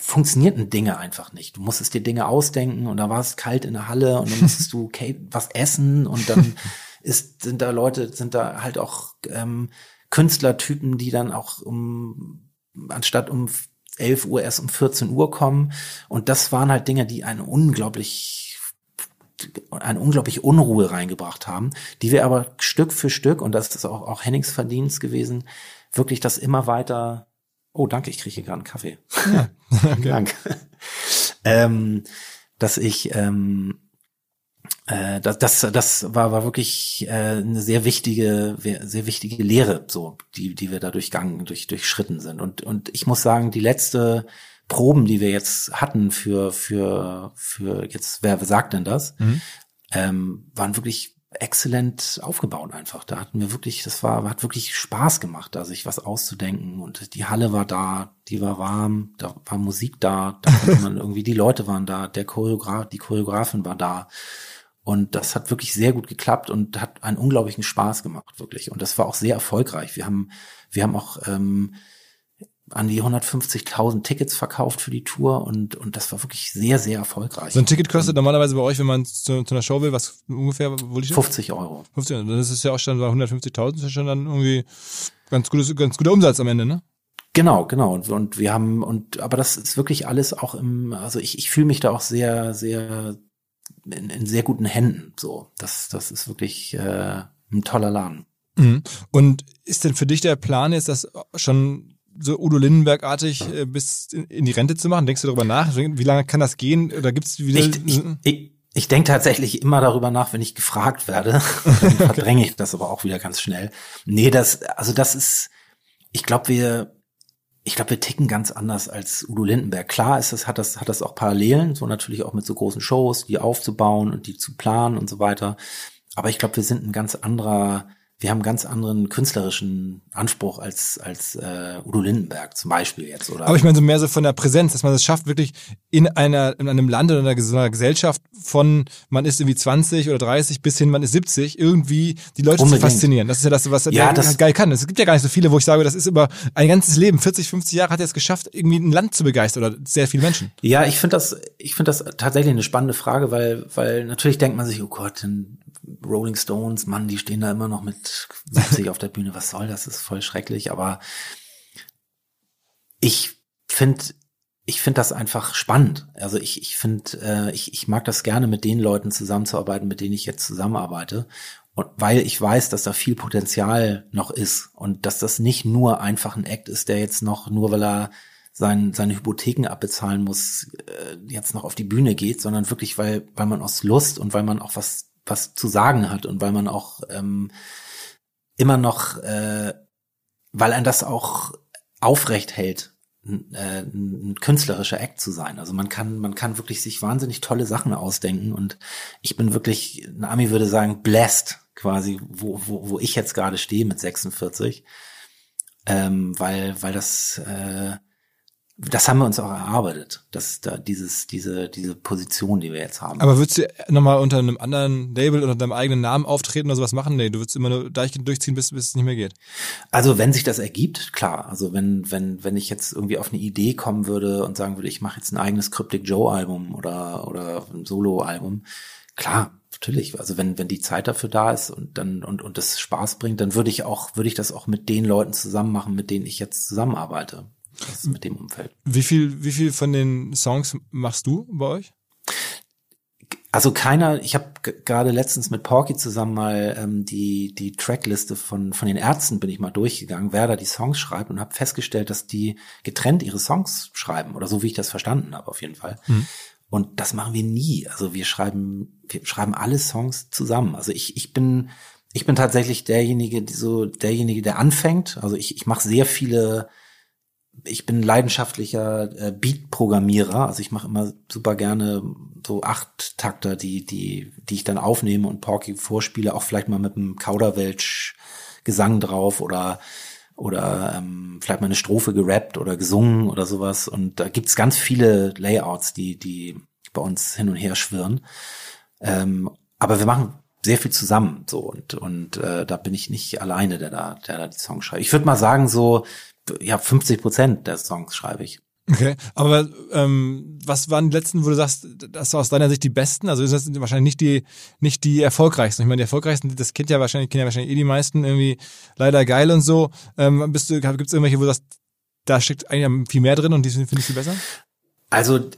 funktionierten Dinge einfach nicht. Du musstest dir Dinge ausdenken und da war es kalt in der Halle und dann musstest du (laughs) was essen und dann ist, sind da Leute, sind da halt auch ähm, Künstlertypen, die dann auch um anstatt um 11 Uhr erst um 14 Uhr kommen. Und das waren halt Dinge, die eine unglaublich eine unglaubliche Unruhe reingebracht haben, die wir aber Stück für Stück, und das ist auch, auch Hennings Verdienst gewesen, wirklich das immer weiter, oh danke, ich kriege hier gerade einen Kaffee. Ja, (laughs) okay. Danke. ähm, dass ich ähm, äh, das, das, das war, war wirklich äh, eine sehr wichtige, sehr wichtige Lehre, so, die, die wir da durchgangen, durch, durchschritten sind. Und, und ich muss sagen, die letzte Proben, die wir jetzt hatten für, für, für jetzt, wer sagt denn das, mhm. ähm, waren wirklich exzellent aufgebaut einfach. Da hatten wir wirklich, das war, hat wirklich Spaß gemacht, da sich was auszudenken. Und die Halle war da, die war warm, da war Musik da, da (laughs) konnte man irgendwie, die Leute waren da, der Choreograf, die Choreografin war da. Und das hat wirklich sehr gut geklappt und hat einen unglaublichen Spaß gemacht, wirklich. Und das war auch sehr erfolgreich. Wir haben, wir haben auch ähm, an die 150.000 Tickets verkauft für die Tour und, und das war wirklich sehr, sehr erfolgreich. So ein Ticket kostet normalerweise bei euch, wenn man zu, zu einer Show will, was ungefähr, wo liegt 50 Euro. 50 Das ist ja auch schon bei 150.000, ist ja schon dann irgendwie ganz gutes, ganz guter Umsatz am Ende, ne? Genau, genau. Und, und wir haben, und aber das ist wirklich alles auch im, also ich, ich fühle mich da auch sehr, sehr in, in sehr guten Händen. So, das, das ist wirklich äh, ein toller Laden. Mhm. Und ist denn für dich der Plan jetzt, das schon so Udo Lindenberg-artig äh, bis in, in, die Rente zu machen? Denkst du darüber nach? Wie lange kann das gehen? Oder gibt's wieder? Ich, ich, ich, ich denke tatsächlich immer darüber nach, wenn ich gefragt werde. (laughs) Dann verdränge ich das aber auch wieder ganz schnell. Nee, das, also das ist, ich glaube, wir, ich glaube, wir ticken ganz anders als Udo Lindenberg. Klar ist das, hat das, hat das auch Parallelen, so natürlich auch mit so großen Shows, die aufzubauen und die zu planen und so weiter. Aber ich glaube, wir sind ein ganz anderer, wir haben einen ganz anderen künstlerischen Anspruch als als äh, Udo Lindenberg zum Beispiel jetzt oder. Aber ich meine so mehr so von der Präsenz, dass man es schafft wirklich in einer in einem Land oder in einer Gesellschaft von man ist irgendwie 20 oder 30 bis hin man ist 70 irgendwie die Leute Unbedingt. zu faszinieren. Das ist ja das, was ja, das halt geil kann. Es gibt ja gar nicht so viele, wo ich sage, das ist über ein ganzes Leben, 40, 50 Jahre hat er es geschafft, irgendwie ein Land zu begeistern oder sehr viele Menschen. Ja, ich finde das ich finde das tatsächlich eine spannende Frage, weil weil natürlich denkt man sich, oh Gott, dann Rolling Stones, Mann, die stehen da immer noch mit 70 auf der Bühne. Was soll das? Ist voll schrecklich. Aber ich finde, ich finde das einfach spannend. Also ich, ich finde, äh, ich, ich mag das gerne, mit den Leuten zusammenzuarbeiten, mit denen ich jetzt zusammenarbeite. Und weil ich weiß, dass da viel Potenzial noch ist und dass das nicht nur einfach ein Act ist, der jetzt noch, nur weil er sein, seine Hypotheken abbezahlen muss, äh, jetzt noch auf die Bühne geht, sondern wirklich, weil, weil man aus Lust und weil man auch was was zu sagen hat und weil man auch ähm, immer noch, äh, weil ein das auch aufrecht hält, ein, äh, ein künstlerischer Act zu sein. Also man kann, man kann wirklich sich wahnsinnig tolle Sachen ausdenken und ich bin wirklich, ein Ami würde sagen, blessed quasi, wo, wo, wo ich jetzt gerade stehe mit 46, ähm, weil, weil das äh, das haben wir uns auch erarbeitet, dass da dieses, diese, diese Position, die wir jetzt haben. Aber würdest du nochmal unter einem anderen Label oder deinem eigenen Namen auftreten oder sowas machen? Nee, du würdest immer nur durchziehen, bis, bis es nicht mehr geht. Also wenn sich das ergibt, klar. Also wenn, wenn, wenn ich jetzt irgendwie auf eine Idee kommen würde und sagen würde, ich mache jetzt ein eigenes Cryptic Joe Album oder, oder ein Solo-Album, klar, natürlich. Also wenn, wenn die Zeit dafür da ist und dann, und, und das Spaß bringt, dann würde ich auch, würde ich das auch mit den Leuten zusammen machen, mit denen ich jetzt zusammenarbeite das mit dem Umfeld. Wie viel, wie viel von den Songs machst du bei euch? Also keiner, ich habe gerade letztens mit Porky zusammen mal ähm, die die Trackliste von von den Ärzten bin ich mal durchgegangen, wer da die Songs schreibt und habe festgestellt, dass die getrennt ihre Songs schreiben oder so wie ich das verstanden habe auf jeden Fall. Mhm. Und das machen wir nie. Also wir schreiben wir schreiben alle Songs zusammen. Also ich ich bin ich bin tatsächlich derjenige, die so derjenige, der anfängt. Also ich ich mache sehr viele ich bin leidenschaftlicher äh, Beat-Programmierer, also ich mache immer super gerne so acht Takter, die die die ich dann aufnehme und Porky vorspiele, auch vielleicht mal mit einem Kauderwelsch Gesang drauf oder oder ähm, vielleicht mal eine Strophe gerappt oder gesungen oder sowas und da gibt's ganz viele Layouts, die die bei uns hin und her schwirren. Ähm, aber wir machen sehr viel zusammen so und und äh, da bin ich nicht alleine, der da der da die Songs schreibt. Ich würde mal sagen so ja, 50 Prozent der Songs schreibe ich. Okay, aber ähm, was waren die letzten, wo du sagst, das war aus deiner Sicht die besten? Also das sind wahrscheinlich nicht die nicht die erfolgreichsten. Ich meine, die erfolgreichsten, das kennt ja wahrscheinlich, kennen ja wahrscheinlich eh die meisten irgendwie leider geil und so. Ähm, bist du, gibt es irgendwelche, wo du sagst, da steckt eigentlich viel mehr drin und die finde ich viel besser? Also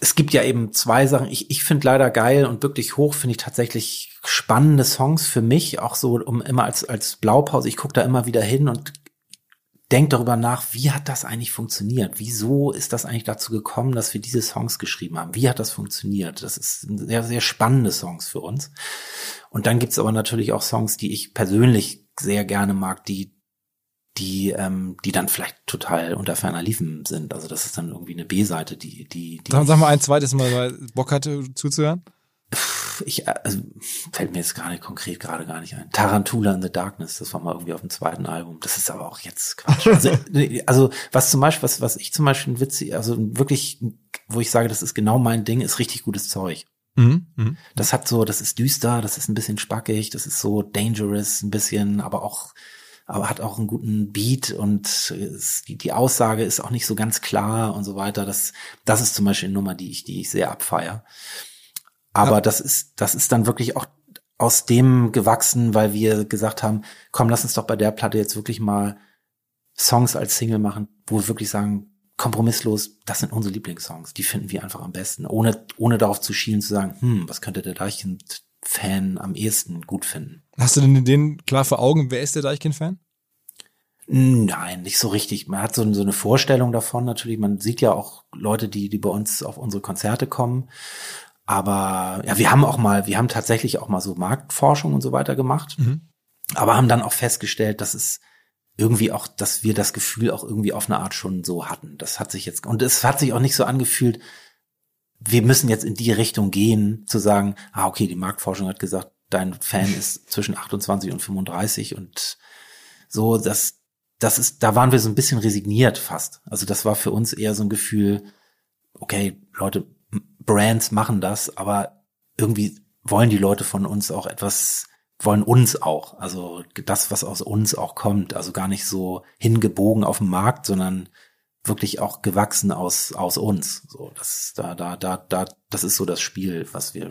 es gibt ja eben zwei Sachen. Ich, ich finde leider geil und wirklich hoch finde ich tatsächlich spannende Songs für mich, auch so um immer als als Blaupause. Ich gucke da immer wieder hin und denkt darüber nach, wie hat das eigentlich funktioniert? Wieso ist das eigentlich dazu gekommen, dass wir diese Songs geschrieben haben? Wie hat das funktioniert? Das ist sehr, sehr spannende Songs für uns. Und dann gibt's aber natürlich auch Songs, die ich persönlich sehr gerne mag, die die ähm, die dann vielleicht total unter ferner Liefen sind. Also das ist dann irgendwie eine B-Seite, die die die. Sag, sag mal ein zweites Mal, weil Bock hatte zuzuhören ich, also, fällt mir jetzt gar nicht konkret gerade gar nicht ein. Tarantula in the Darkness, das war mal irgendwie auf dem zweiten Album. Das ist aber auch jetzt Quatsch. Also, (laughs) also was zum Beispiel, was, was ich zum Beispiel witzig, also wirklich, wo ich sage, das ist genau mein Ding, ist richtig gutes Zeug. Mhm, mh. Das hat so, das ist düster, das ist ein bisschen spackig, das ist so dangerous, ein bisschen, aber auch, aber hat auch einen guten Beat und es, die, die Aussage ist auch nicht so ganz klar und so weiter. Das, das ist zum Beispiel eine Nummer, die ich, die ich sehr abfeier. Aber ja. das ist, das ist dann wirklich auch aus dem gewachsen, weil wir gesagt haben, komm, lass uns doch bei der Platte jetzt wirklich mal Songs als Single machen, wo wir wirklich sagen, kompromisslos, das sind unsere Lieblingssongs. Die finden wir einfach am besten, ohne, ohne darauf zu schielen, zu sagen, hm, was könnte der Deichkind-Fan am ehesten gut finden. Hast du denn den klar vor Augen, wer ist der Deichkind-Fan? Nein, nicht so richtig. Man hat so, so eine Vorstellung davon natürlich. Man sieht ja auch Leute, die, die bei uns auf unsere Konzerte kommen. Aber ja, wir haben auch mal, wir haben tatsächlich auch mal so Marktforschung und so weiter gemacht, mhm. aber haben dann auch festgestellt, dass es irgendwie auch, dass wir das Gefühl auch irgendwie auf eine Art schon so hatten. Das hat sich jetzt, und es hat sich auch nicht so angefühlt, wir müssen jetzt in die Richtung gehen, zu sagen, ah, okay, die Marktforschung hat gesagt, dein Fan ist (laughs) zwischen 28 und 35 und so, das, das ist, da waren wir so ein bisschen resigniert fast. Also das war für uns eher so ein Gefühl, okay, Leute, Brands machen das, aber irgendwie wollen die Leute von uns auch etwas, wollen uns auch, also das, was aus uns auch kommt, also gar nicht so hingebogen auf dem Markt, sondern wirklich auch gewachsen aus, aus uns. So, das, da, da, da, da, das ist so das Spiel, was wir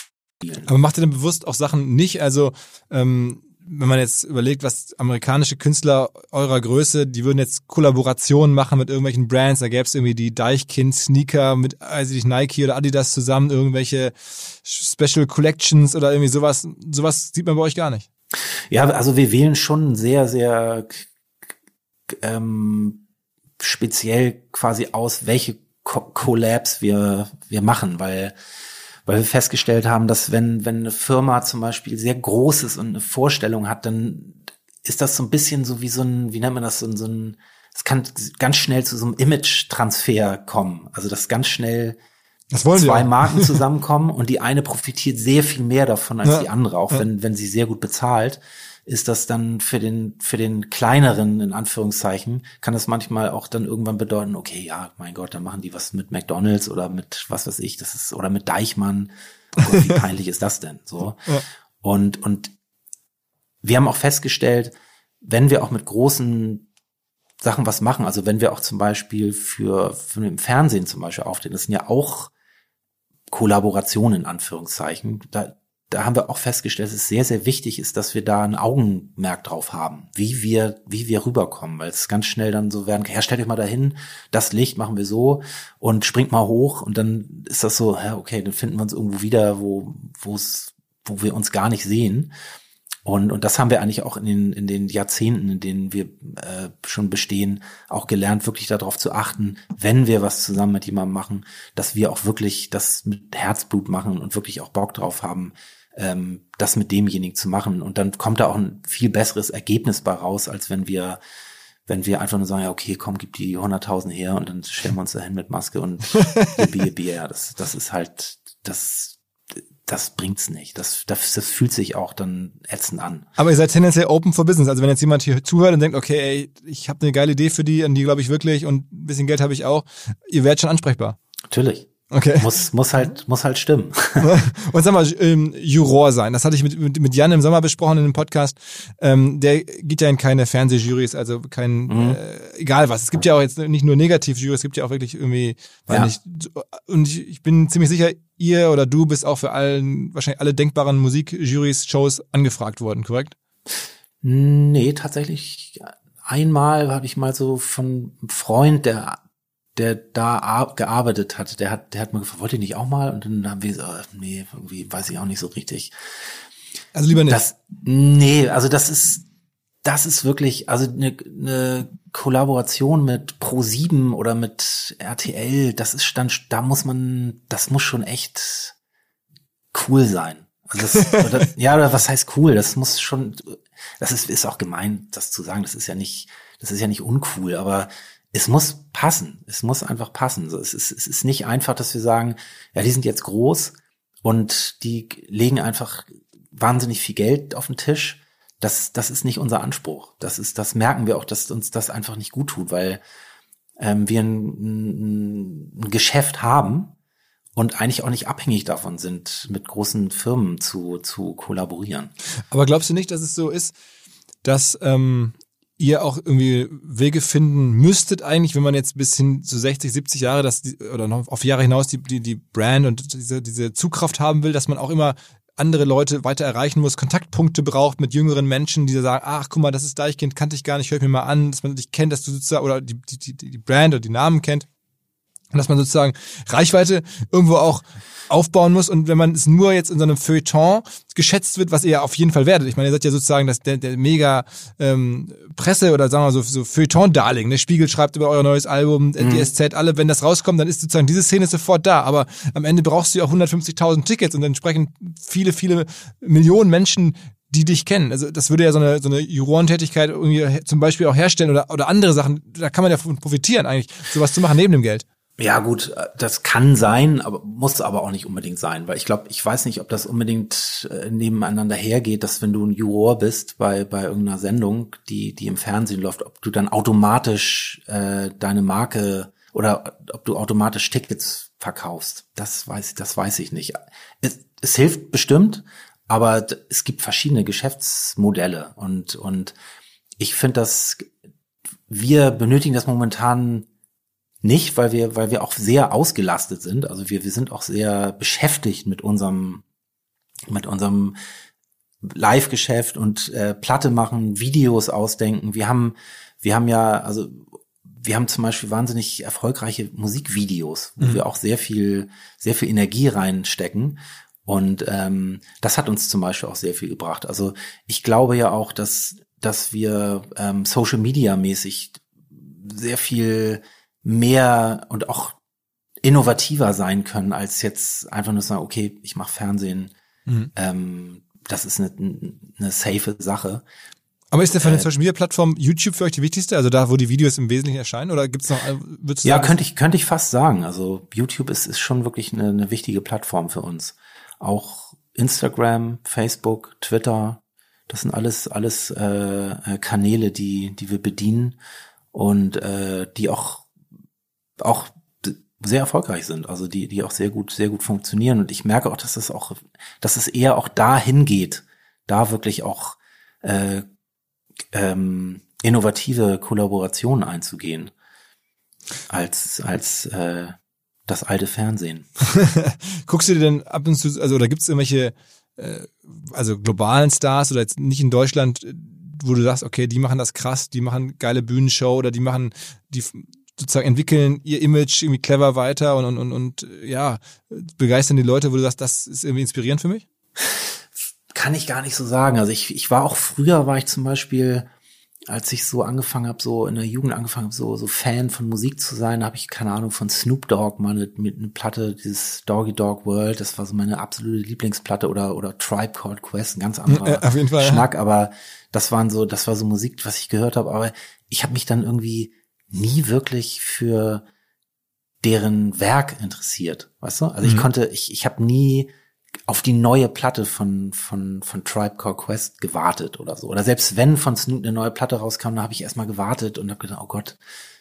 Aber macht ihr denn bewusst auch Sachen nicht? Also, ähm, wenn man jetzt überlegt, was amerikanische Künstler eurer Größe, die würden jetzt Kollaborationen machen mit irgendwelchen Brands, da gäbe es irgendwie die Deichkind-Sneaker mit also nicht Nike oder Adidas zusammen, irgendwelche Special Collections oder irgendwie sowas. Sowas sieht man bei euch gar nicht. Ja, also wir wählen schon sehr, sehr ähm, speziell quasi aus, welche Collabs wir, wir machen, weil weil wir festgestellt haben, dass wenn, wenn eine Firma zum Beispiel sehr groß ist und eine Vorstellung hat, dann ist das so ein bisschen so wie so ein, wie nennt man das, so ein, so ein es kann ganz schnell zu so einem Image-Transfer kommen. Also dass ganz schnell zwei Marken (laughs) zusammenkommen und die eine profitiert sehr viel mehr davon als ja. die andere, auch ja. wenn, wenn sie sehr gut bezahlt ist das dann für den, für den kleineren, in Anführungszeichen, kann das manchmal auch dann irgendwann bedeuten, okay, ja, mein Gott, dann machen die was mit McDonalds oder mit was weiß ich, das ist, oder mit Deichmann. Oh Gott, wie (laughs) peinlich ist das denn? So. Ja. Und, und wir haben auch festgestellt, wenn wir auch mit großen Sachen was machen, also wenn wir auch zum Beispiel für, für im Fernsehen zum Beispiel auftreten, das sind ja auch Kollaborationen in Anführungszeichen. Da, da haben wir auch festgestellt, dass es sehr, sehr wichtig ist, dass wir da ein Augenmerk drauf haben, wie wir, wie wir rüberkommen, weil es ganz schnell dann so werden, ja, stellt euch mal dahin, das Licht machen wir so und springt mal hoch und dann ist das so, ja, okay, dann finden wir uns irgendwo wieder, wo, wo es, wo wir uns gar nicht sehen. Und, und das haben wir eigentlich auch in den, in den Jahrzehnten, in denen wir äh, schon bestehen, auch gelernt, wirklich darauf zu achten, wenn wir was zusammen mit jemandem machen, dass wir auch wirklich das mit Herzblut machen und wirklich auch Bock drauf haben, ähm, das mit demjenigen zu machen. Und dann kommt da auch ein viel besseres Ergebnis bei raus, als wenn wir wenn wir einfach nur sagen, ja, okay, komm, gib die 100.000 her und dann stellen wir uns dahin mit Maske und (laughs) Bier, Bier. Das, das ist halt, das, das bringt's nicht. Das, das, das fühlt sich auch dann ätzend an. Aber ihr seid tendenziell open for business. Also wenn jetzt jemand hier zuhört und denkt, okay, ey, ich habe eine geile Idee für die, an die glaube ich wirklich und ein bisschen Geld habe ich auch, ihr werdet schon ansprechbar. Natürlich. Okay. Muss, muss halt, muss halt stimmen. (laughs) Und sag mal, ähm, Juror sein. Das hatte ich mit, mit, mit Jan im Sommer besprochen in dem Podcast. Ähm, der geht ja in keine Fernsehjurys, also kein, mhm. äh, egal was. Es gibt ja auch jetzt nicht nur Negativjurys, es gibt ja auch wirklich irgendwie, ja. nicht. Und ich, ich bin ziemlich sicher, ihr oder du bist auch für allen, wahrscheinlich alle denkbaren Musikjurys, Shows angefragt worden, korrekt? Nee, tatsächlich einmal habe ich mal so von einem Freund, der der da gearbeitet hat, der hat, der hat mir gefragt, wollt ihr nicht auch mal? Und dann haben wir so, nee, irgendwie weiß ich auch nicht so richtig. Also lieber nicht. Das, nee, also das ist, das ist wirklich, also eine, eine Kollaboration mit Pro7 oder mit RTL, das ist dann, da muss man, das muss schon echt cool sein. Also das, (laughs) oder, ja, oder was heißt cool? Das muss schon, das ist, ist auch gemein, das zu sagen. Das ist ja nicht, das ist ja nicht uncool, aber es muss passen. Es muss einfach passen. Es ist, es ist nicht einfach, dass wir sagen, ja, die sind jetzt groß und die legen einfach wahnsinnig viel Geld auf den Tisch. Das, das ist nicht unser Anspruch. Das ist, das merken wir auch, dass uns das einfach nicht gut tut, weil ähm, wir ein, ein Geschäft haben und eigentlich auch nicht abhängig davon sind, mit großen Firmen zu, zu kollaborieren. Aber glaubst du nicht, dass es so ist, dass ähm, ihr auch irgendwie Wege finden müsstet eigentlich, wenn man jetzt bis hin zu 60, 70 Jahre das oder noch auf Jahre hinaus die, die, die Brand und diese, diese Zugkraft haben will, dass man auch immer andere Leute weiter erreichen muss, Kontaktpunkte braucht mit jüngeren Menschen, die sagen, ach guck mal, das ist Deichkind, kannte ich gar nicht, hör mir mal an, dass man dich kennt, dass du sozusagen, oder die, die, die Brand oder die Namen kennt. Und dass man sozusagen Reichweite irgendwo auch aufbauen muss und wenn man es nur jetzt in so einem Feuilleton geschätzt wird, was ihr auf jeden Fall werdet. Ich meine, ihr seid ja sozusagen das, der, der mega ähm, Presse oder sagen wir so, so Feuilleton-Darling. Der Spiegel schreibt über euer neues Album, mhm. die SZ, alle, wenn das rauskommt, dann ist sozusagen diese Szene sofort da. Aber am Ende brauchst du ja auch 150.000 Tickets und entsprechend viele, viele Millionen Menschen, die dich kennen. Also das würde ja so eine, so eine Jurorentätigkeit irgendwie zum Beispiel auch herstellen oder, oder andere Sachen. Da kann man ja von profitieren eigentlich, sowas zu machen neben dem Geld. Ja, gut, das kann sein, aber muss aber auch nicht unbedingt sein, weil ich glaube, ich weiß nicht, ob das unbedingt äh, nebeneinander hergeht, dass wenn du ein Juror bist bei bei irgendeiner Sendung, die die im Fernsehen läuft, ob du dann automatisch äh, deine Marke oder ob du automatisch Tickets verkaufst. Das weiß das weiß ich nicht. Es, es hilft bestimmt, aber es gibt verschiedene Geschäftsmodelle und und ich finde, dass wir benötigen das momentan nicht, weil wir, weil wir auch sehr ausgelastet sind. Also wir, wir sind auch sehr beschäftigt mit unserem, mit unserem Live-Geschäft und äh, Platte machen, Videos ausdenken. Wir haben, wir haben ja, also wir haben zum Beispiel wahnsinnig erfolgreiche Musikvideos, wo mhm. wir auch sehr viel, sehr viel Energie reinstecken. Und ähm, das hat uns zum Beispiel auch sehr viel gebracht. Also ich glaube ja auch, dass, dass wir ähm, Social Media mäßig sehr viel mehr und auch innovativer sein können, als jetzt einfach nur sagen, okay, ich mache Fernsehen. Mhm. Ähm, das ist eine, eine safe Sache. Aber ist der von den äh, Social Media Plattformen YouTube für euch die wichtigste? Also da, wo die Videos im Wesentlichen erscheinen? Oder gibt's noch? Würdest ja, sagen, könnte ich könnte ich fast sagen. Also YouTube ist ist schon wirklich eine, eine wichtige Plattform für uns. Auch Instagram, Facebook, Twitter, das sind alles alles äh, Kanäle, die die wir bedienen und äh, die auch auch sehr erfolgreich sind, also die, die auch sehr gut, sehr gut funktionieren. Und ich merke auch, dass es auch, dass es eher auch dahin geht, da wirklich auch äh, ähm, innovative Kollaborationen einzugehen, als als äh, das alte Fernsehen. (laughs) Guckst du dir denn ab und zu, also oder gibt es irgendwelche äh, also globalen Stars oder jetzt nicht in Deutschland, äh, wo du sagst, okay, die machen das krass, die machen geile Bühnenshow oder die machen, die sozusagen entwickeln ihr Image irgendwie clever weiter und, und, und, und ja, begeistern die Leute, wo du sagst, das ist irgendwie inspirierend für mich? Kann ich gar nicht so sagen. Also ich, ich war auch früher, war ich zum Beispiel als ich so angefangen habe, so in der Jugend angefangen habe, so, so Fan von Musik zu sein, habe ich, keine Ahnung, von Snoop Dogg mal eine, mit einer Platte, dieses Doggy Dog World, das war so meine absolute Lieblingsplatte oder, oder Tribe Called Quest, ein ganz anderer Auf jeden Fall, Schnack, ja. aber das waren so, das war so Musik, was ich gehört habe, aber ich habe mich dann irgendwie nie wirklich für deren Werk interessiert, weißt du? Also ich mhm. konnte, ich, ich habe nie auf die neue Platte von, von, von Tribe Called Quest gewartet oder so. Oder selbst wenn von Snoop eine neue Platte rauskam, da habe ich erstmal gewartet und habe gedacht, oh Gott,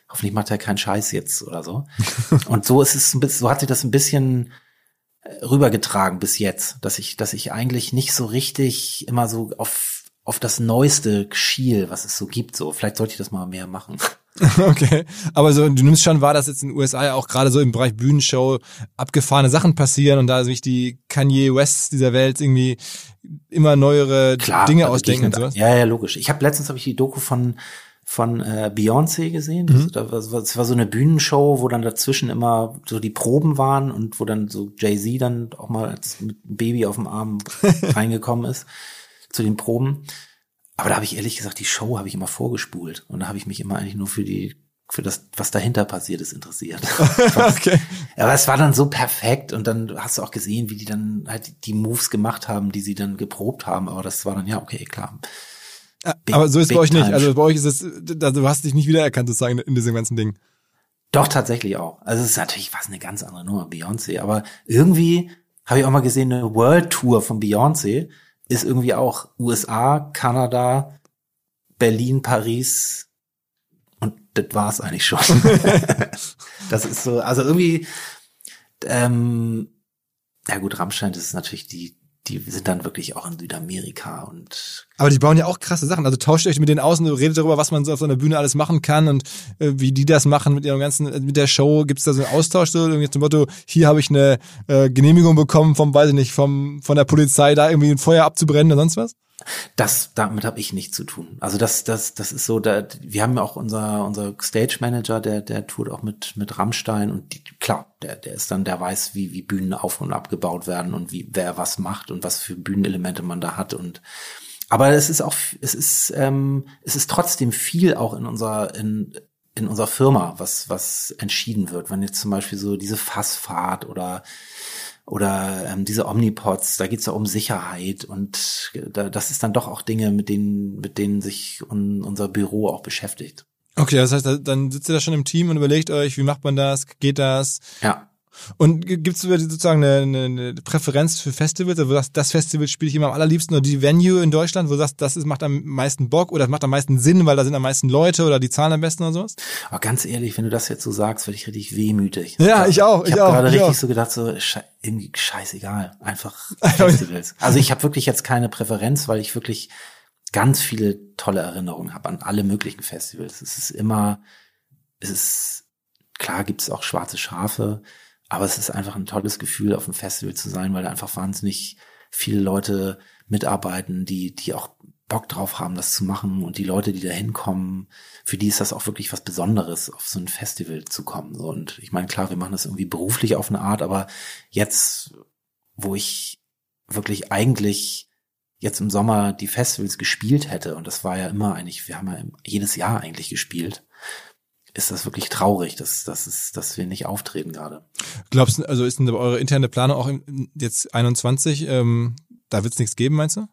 hoffentlich macht er keinen Scheiß jetzt oder so. (laughs) und so ist es ein bisschen, so hat sich das ein bisschen äh, rübergetragen bis jetzt, dass ich, dass ich eigentlich nicht so richtig immer so auf, auf das neueste schiel, was es so gibt, so. Vielleicht sollte ich das mal mehr machen. (laughs) Okay, aber so du nimmst schon wahr, dass jetzt in den USA ja auch gerade so im Bereich Bühnenshow abgefahrene Sachen passieren und da sich die Kanye West dieser Welt irgendwie immer neuere Klar, Dinge ausdenken und sowas. Ja, ja, logisch. Ich habe letztens habe ich die Doku von von äh, Beyoncé gesehen. Mhm. Das, das war so eine Bühnenshow, wo dann dazwischen immer so die Proben waren und wo dann so Jay-Z dann auch mal als mit Baby auf dem Arm (laughs) reingekommen ist zu den Proben. Aber da habe ich ehrlich gesagt, die Show habe ich immer vorgespult und da habe ich mich immer eigentlich nur für die für das, was dahinter passiert ist, interessiert. (laughs) okay. Aber es war dann so perfekt und dann hast du auch gesehen, wie die dann halt die Moves gemacht haben, die sie dann geprobt haben. Aber das war dann, ja, okay, klar. Big, aber so ist es bei euch nicht. Also bei euch ist es, du hast dich nicht wiedererkannt sozusagen in diesem ganzen Ding. Doch, tatsächlich auch. Also es ist natürlich was eine ganz andere Nummer, Beyoncé. Aber irgendwie habe ich auch mal gesehen, eine World Tour von Beyoncé ist irgendwie auch USA, Kanada, Berlin, Paris und das war's eigentlich schon. (laughs) das ist so, also irgendwie, ähm, ja gut, Rammstein, das ist natürlich die die sind dann wirklich auch in Südamerika und. Aber die bauen ja auch krasse Sachen. Also tauscht euch mit denen aus und redet darüber, was man so auf so einer Bühne alles machen kann und äh, wie die das machen mit ihrem ganzen, äh, mit der Show. Gibt es da so einen Austausch so irgendwie zum Motto, hier habe ich eine äh, Genehmigung bekommen vom, weiß ich nicht, vom von der Polizei, da irgendwie ein Feuer abzubrennen oder sonst was? Das, damit habe ich nichts zu tun. Also das, das, das ist so, da, wir haben ja auch unser, unser Stage Manager, der, der tut auch mit, mit Rammstein und die, klar, der, der ist dann, der weiß, wie, wie Bühnen auf und abgebaut werden und wie, wer was macht und was für Bühnenelemente man da hat und, aber es ist auch, es ist, ähm, es ist trotzdem viel auch in unserer, in, in unserer Firma, was, was entschieden wird. Wenn jetzt zum Beispiel so diese Fassfahrt oder oder ähm, diese Omnipods, da geht's ja um Sicherheit und da, das ist dann doch auch Dinge, mit denen, mit denen sich un, unser Büro auch beschäftigt. Okay, das heißt, dann sitzt ihr da schon im Team und überlegt euch, wie macht man das, geht das? Ja. Und gibt es sozusagen eine, eine, Präferenz für Festivals? Also, sagst, das Festival spiele ich immer am allerliebsten oder die Venue in Deutschland, wo du sagst, das ist, macht am meisten Bock oder das macht am meisten Sinn, weil da sind am meisten Leute oder die zahlen am besten oder sowas? Aber ganz ehrlich, wenn du das jetzt so sagst, werde ich richtig wehmütig. Ja, ich auch. Ich, ich habe gerade richtig auch. so gedacht, so irgendwie scheißegal, einfach (laughs) Festivals. also ich habe wirklich jetzt keine Präferenz, weil ich wirklich ganz viele tolle Erinnerungen habe an alle möglichen Festivals. Es ist immer, es ist klar, gibt es auch schwarze Schafe aber es ist einfach ein tolles Gefühl, auf dem Festival zu sein, weil da einfach wahnsinnig viele Leute mitarbeiten, die, die auch Bock drauf haben, das zu machen und die Leute, die da hinkommen, für die ist das auch wirklich was Besonderes, auf so ein Festival zu kommen. Und ich meine, klar, wir machen das irgendwie beruflich auf eine Art, aber jetzt, wo ich wirklich eigentlich jetzt im Sommer die Festivals gespielt hätte, und das war ja immer eigentlich, wir haben ja jedes Jahr eigentlich gespielt, ist das wirklich traurig, dass, dass, es, dass wir nicht auftreten gerade. Glaubst du, also ist denn eure interne Planung auch jetzt 21, ähm, da wird es nichts geben, meinst du?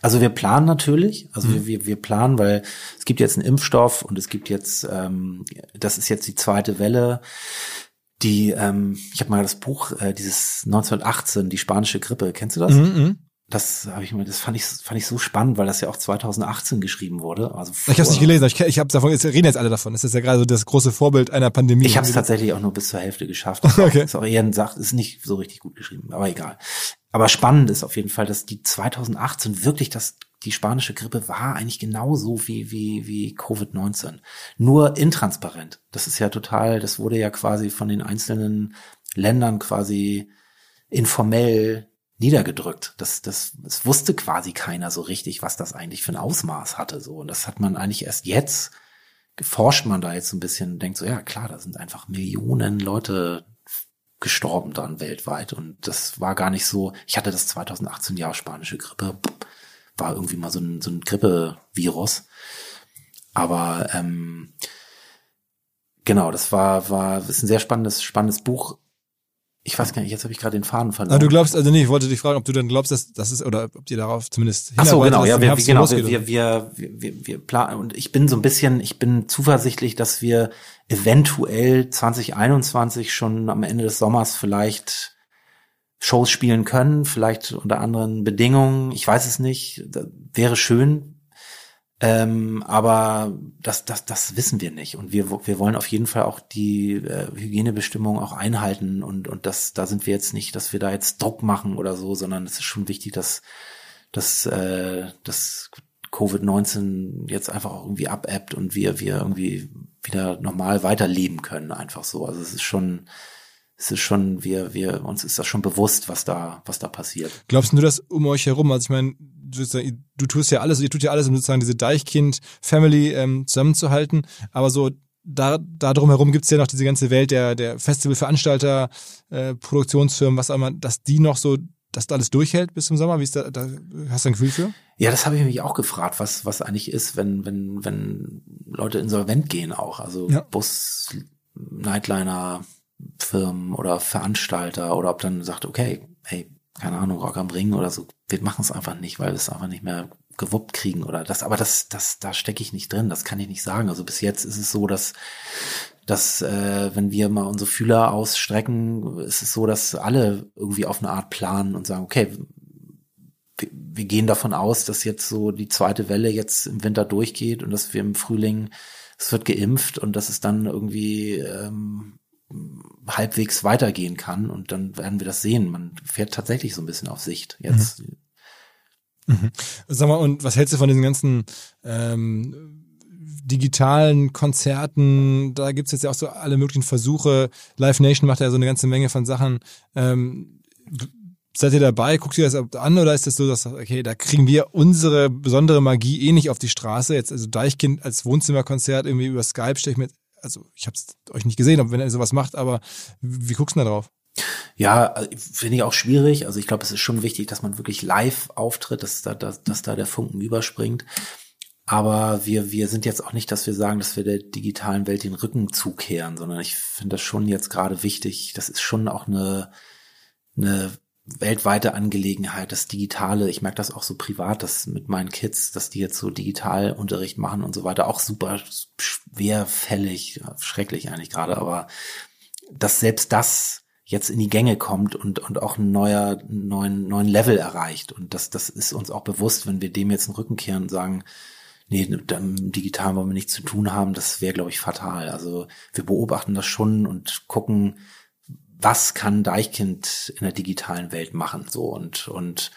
Also wir planen natürlich, also mhm. wir, wir planen, weil es gibt jetzt einen Impfstoff und es gibt jetzt, ähm, das ist jetzt die zweite Welle. Die, ähm, ich habe mal das Buch, äh, dieses 1918, die spanische Grippe, kennst du das? Mhm, mhm. Das habe ich mir, das fand ich, fand ich so spannend, weil das ja auch 2018 geschrieben wurde. Also ich habe es nicht gelesen, ich, ich habe davon, jetzt reden jetzt alle davon. Das ist ja gerade so das große Vorbild einer Pandemie. Ich habe es tatsächlich auch nur bis zur Hälfte geschafft. (laughs) Okay. ist auch eher ein Sach, ist nicht so richtig gut geschrieben, aber egal. Aber spannend ist auf jeden Fall, dass die 2018 wirklich das, die spanische Grippe war eigentlich genauso wie, wie, wie Covid-19. Nur intransparent. Das ist ja total, das wurde ja quasi von den einzelnen Ländern quasi informell niedergedrückt. Das, das, es wusste quasi keiner so richtig, was das eigentlich für ein Ausmaß hatte. So. Und das hat man eigentlich erst jetzt, forscht man da jetzt so ein bisschen, denkt so, ja klar, da sind einfach Millionen Leute gestorben dann weltweit. Und das war gar nicht so, ich hatte das 2018 Jahr spanische Grippe, war irgendwie mal so ein, so ein Grippevirus. Aber ähm, genau, das war, war, ist ein sehr spannendes, spannendes Buch ich weiß gar nicht, jetzt habe ich gerade den Faden verloren. Aber du glaubst, also nee, ich wollte dich fragen, ob du dann glaubst, dass das ist, oder ob dir darauf zumindest Ach so, genau, ja, wir, genau, wir, wir, wir, wir, wir planen, und ich bin so ein bisschen, ich bin zuversichtlich, dass wir eventuell 2021 schon am Ende des Sommers vielleicht Shows spielen können, vielleicht unter anderen Bedingungen, ich weiß es nicht, wäre schön, ähm, aber das, das, das wissen wir nicht. Und wir, wir wollen auf jeden Fall auch die äh, Hygienebestimmungen auch einhalten. Und, und das, da sind wir jetzt nicht, dass wir da jetzt Druck machen oder so, sondern es ist schon wichtig, dass, dass, äh, dass Covid-19 jetzt einfach auch irgendwie abebbt und wir, wir irgendwie wieder normal weiterleben können, einfach so. Also es ist schon, es ist schon, wir, wir, uns ist das schon bewusst, was da, was da passiert. Glaubst du das um euch herum? Also ich meine, du tust ja alles, ihr tut ja alles, um sozusagen diese Deichkind-Family ähm, zusammenzuhalten, aber so da, da drumherum gibt's ja noch diese ganze Welt der, der Festivalveranstalter, äh, Produktionsfirmen, was auch immer, dass die noch so, dass da alles durchhält bis zum Sommer? Wie ist da, da hast du ein Gefühl für? Ja, das habe ich mich auch gefragt, was, was eigentlich ist, wenn, wenn, wenn Leute insolvent gehen auch. Also ja. Bus, Nightliner, Firmen oder Veranstalter oder ob dann sagt, okay, hey, keine Ahnung, Rock am Ring oder so, wir machen es einfach nicht, weil wir es einfach nicht mehr gewuppt kriegen oder das, aber das, das, da stecke ich nicht drin, das kann ich nicht sagen. Also bis jetzt ist es so, dass, dass äh, wenn wir mal unsere Fühler ausstrecken, ist es so, dass alle irgendwie auf eine Art planen und sagen, okay, wir, wir gehen davon aus, dass jetzt so die zweite Welle jetzt im Winter durchgeht und dass wir im Frühling, es wird geimpft und dass es dann irgendwie ähm, halbwegs weitergehen kann und dann werden wir das sehen. Man fährt tatsächlich so ein bisschen auf Sicht jetzt. Mhm. Mhm. Sag mal, und was hältst du von diesen ganzen ähm, digitalen Konzerten? Da gibt's jetzt ja auch so alle möglichen Versuche. Live Nation macht ja so eine ganze Menge von Sachen. Ähm, seid ihr dabei? Guckt ihr das an oder ist das so, dass, okay, da kriegen wir unsere besondere Magie eh nicht auf die Straße? Jetzt also Deichkind als Wohnzimmerkonzert irgendwie über Skype stelle ich mir also ich habe es euch nicht gesehen, ob wenn er sowas macht, aber wie guckst du da drauf? Ja, finde ich auch schwierig. Also ich glaube, es ist schon wichtig, dass man wirklich live auftritt, dass da, dass, dass da der Funken überspringt. Aber wir, wir sind jetzt auch nicht, dass wir sagen, dass wir der digitalen Welt den Rücken zukehren, sondern ich finde das schon jetzt gerade wichtig. Das ist schon auch eine, eine weltweite Angelegenheit, das Digitale. Ich merke das auch so privat, dass mit meinen Kids, dass die jetzt so Digitalunterricht machen und so weiter, auch super schwerfällig, schrecklich eigentlich gerade, aber dass selbst das jetzt in die Gänge kommt und, und auch ein neuer, neuen, neuen Level erreicht. Und das, das ist uns auch bewusst, wenn wir dem jetzt den Rücken kehren und sagen, nee, dem Digitalen wollen wir nichts zu tun haben, das wäre, glaube ich, fatal. Also wir beobachten das schon und gucken, was kann Deichkind in der digitalen Welt machen, so und, und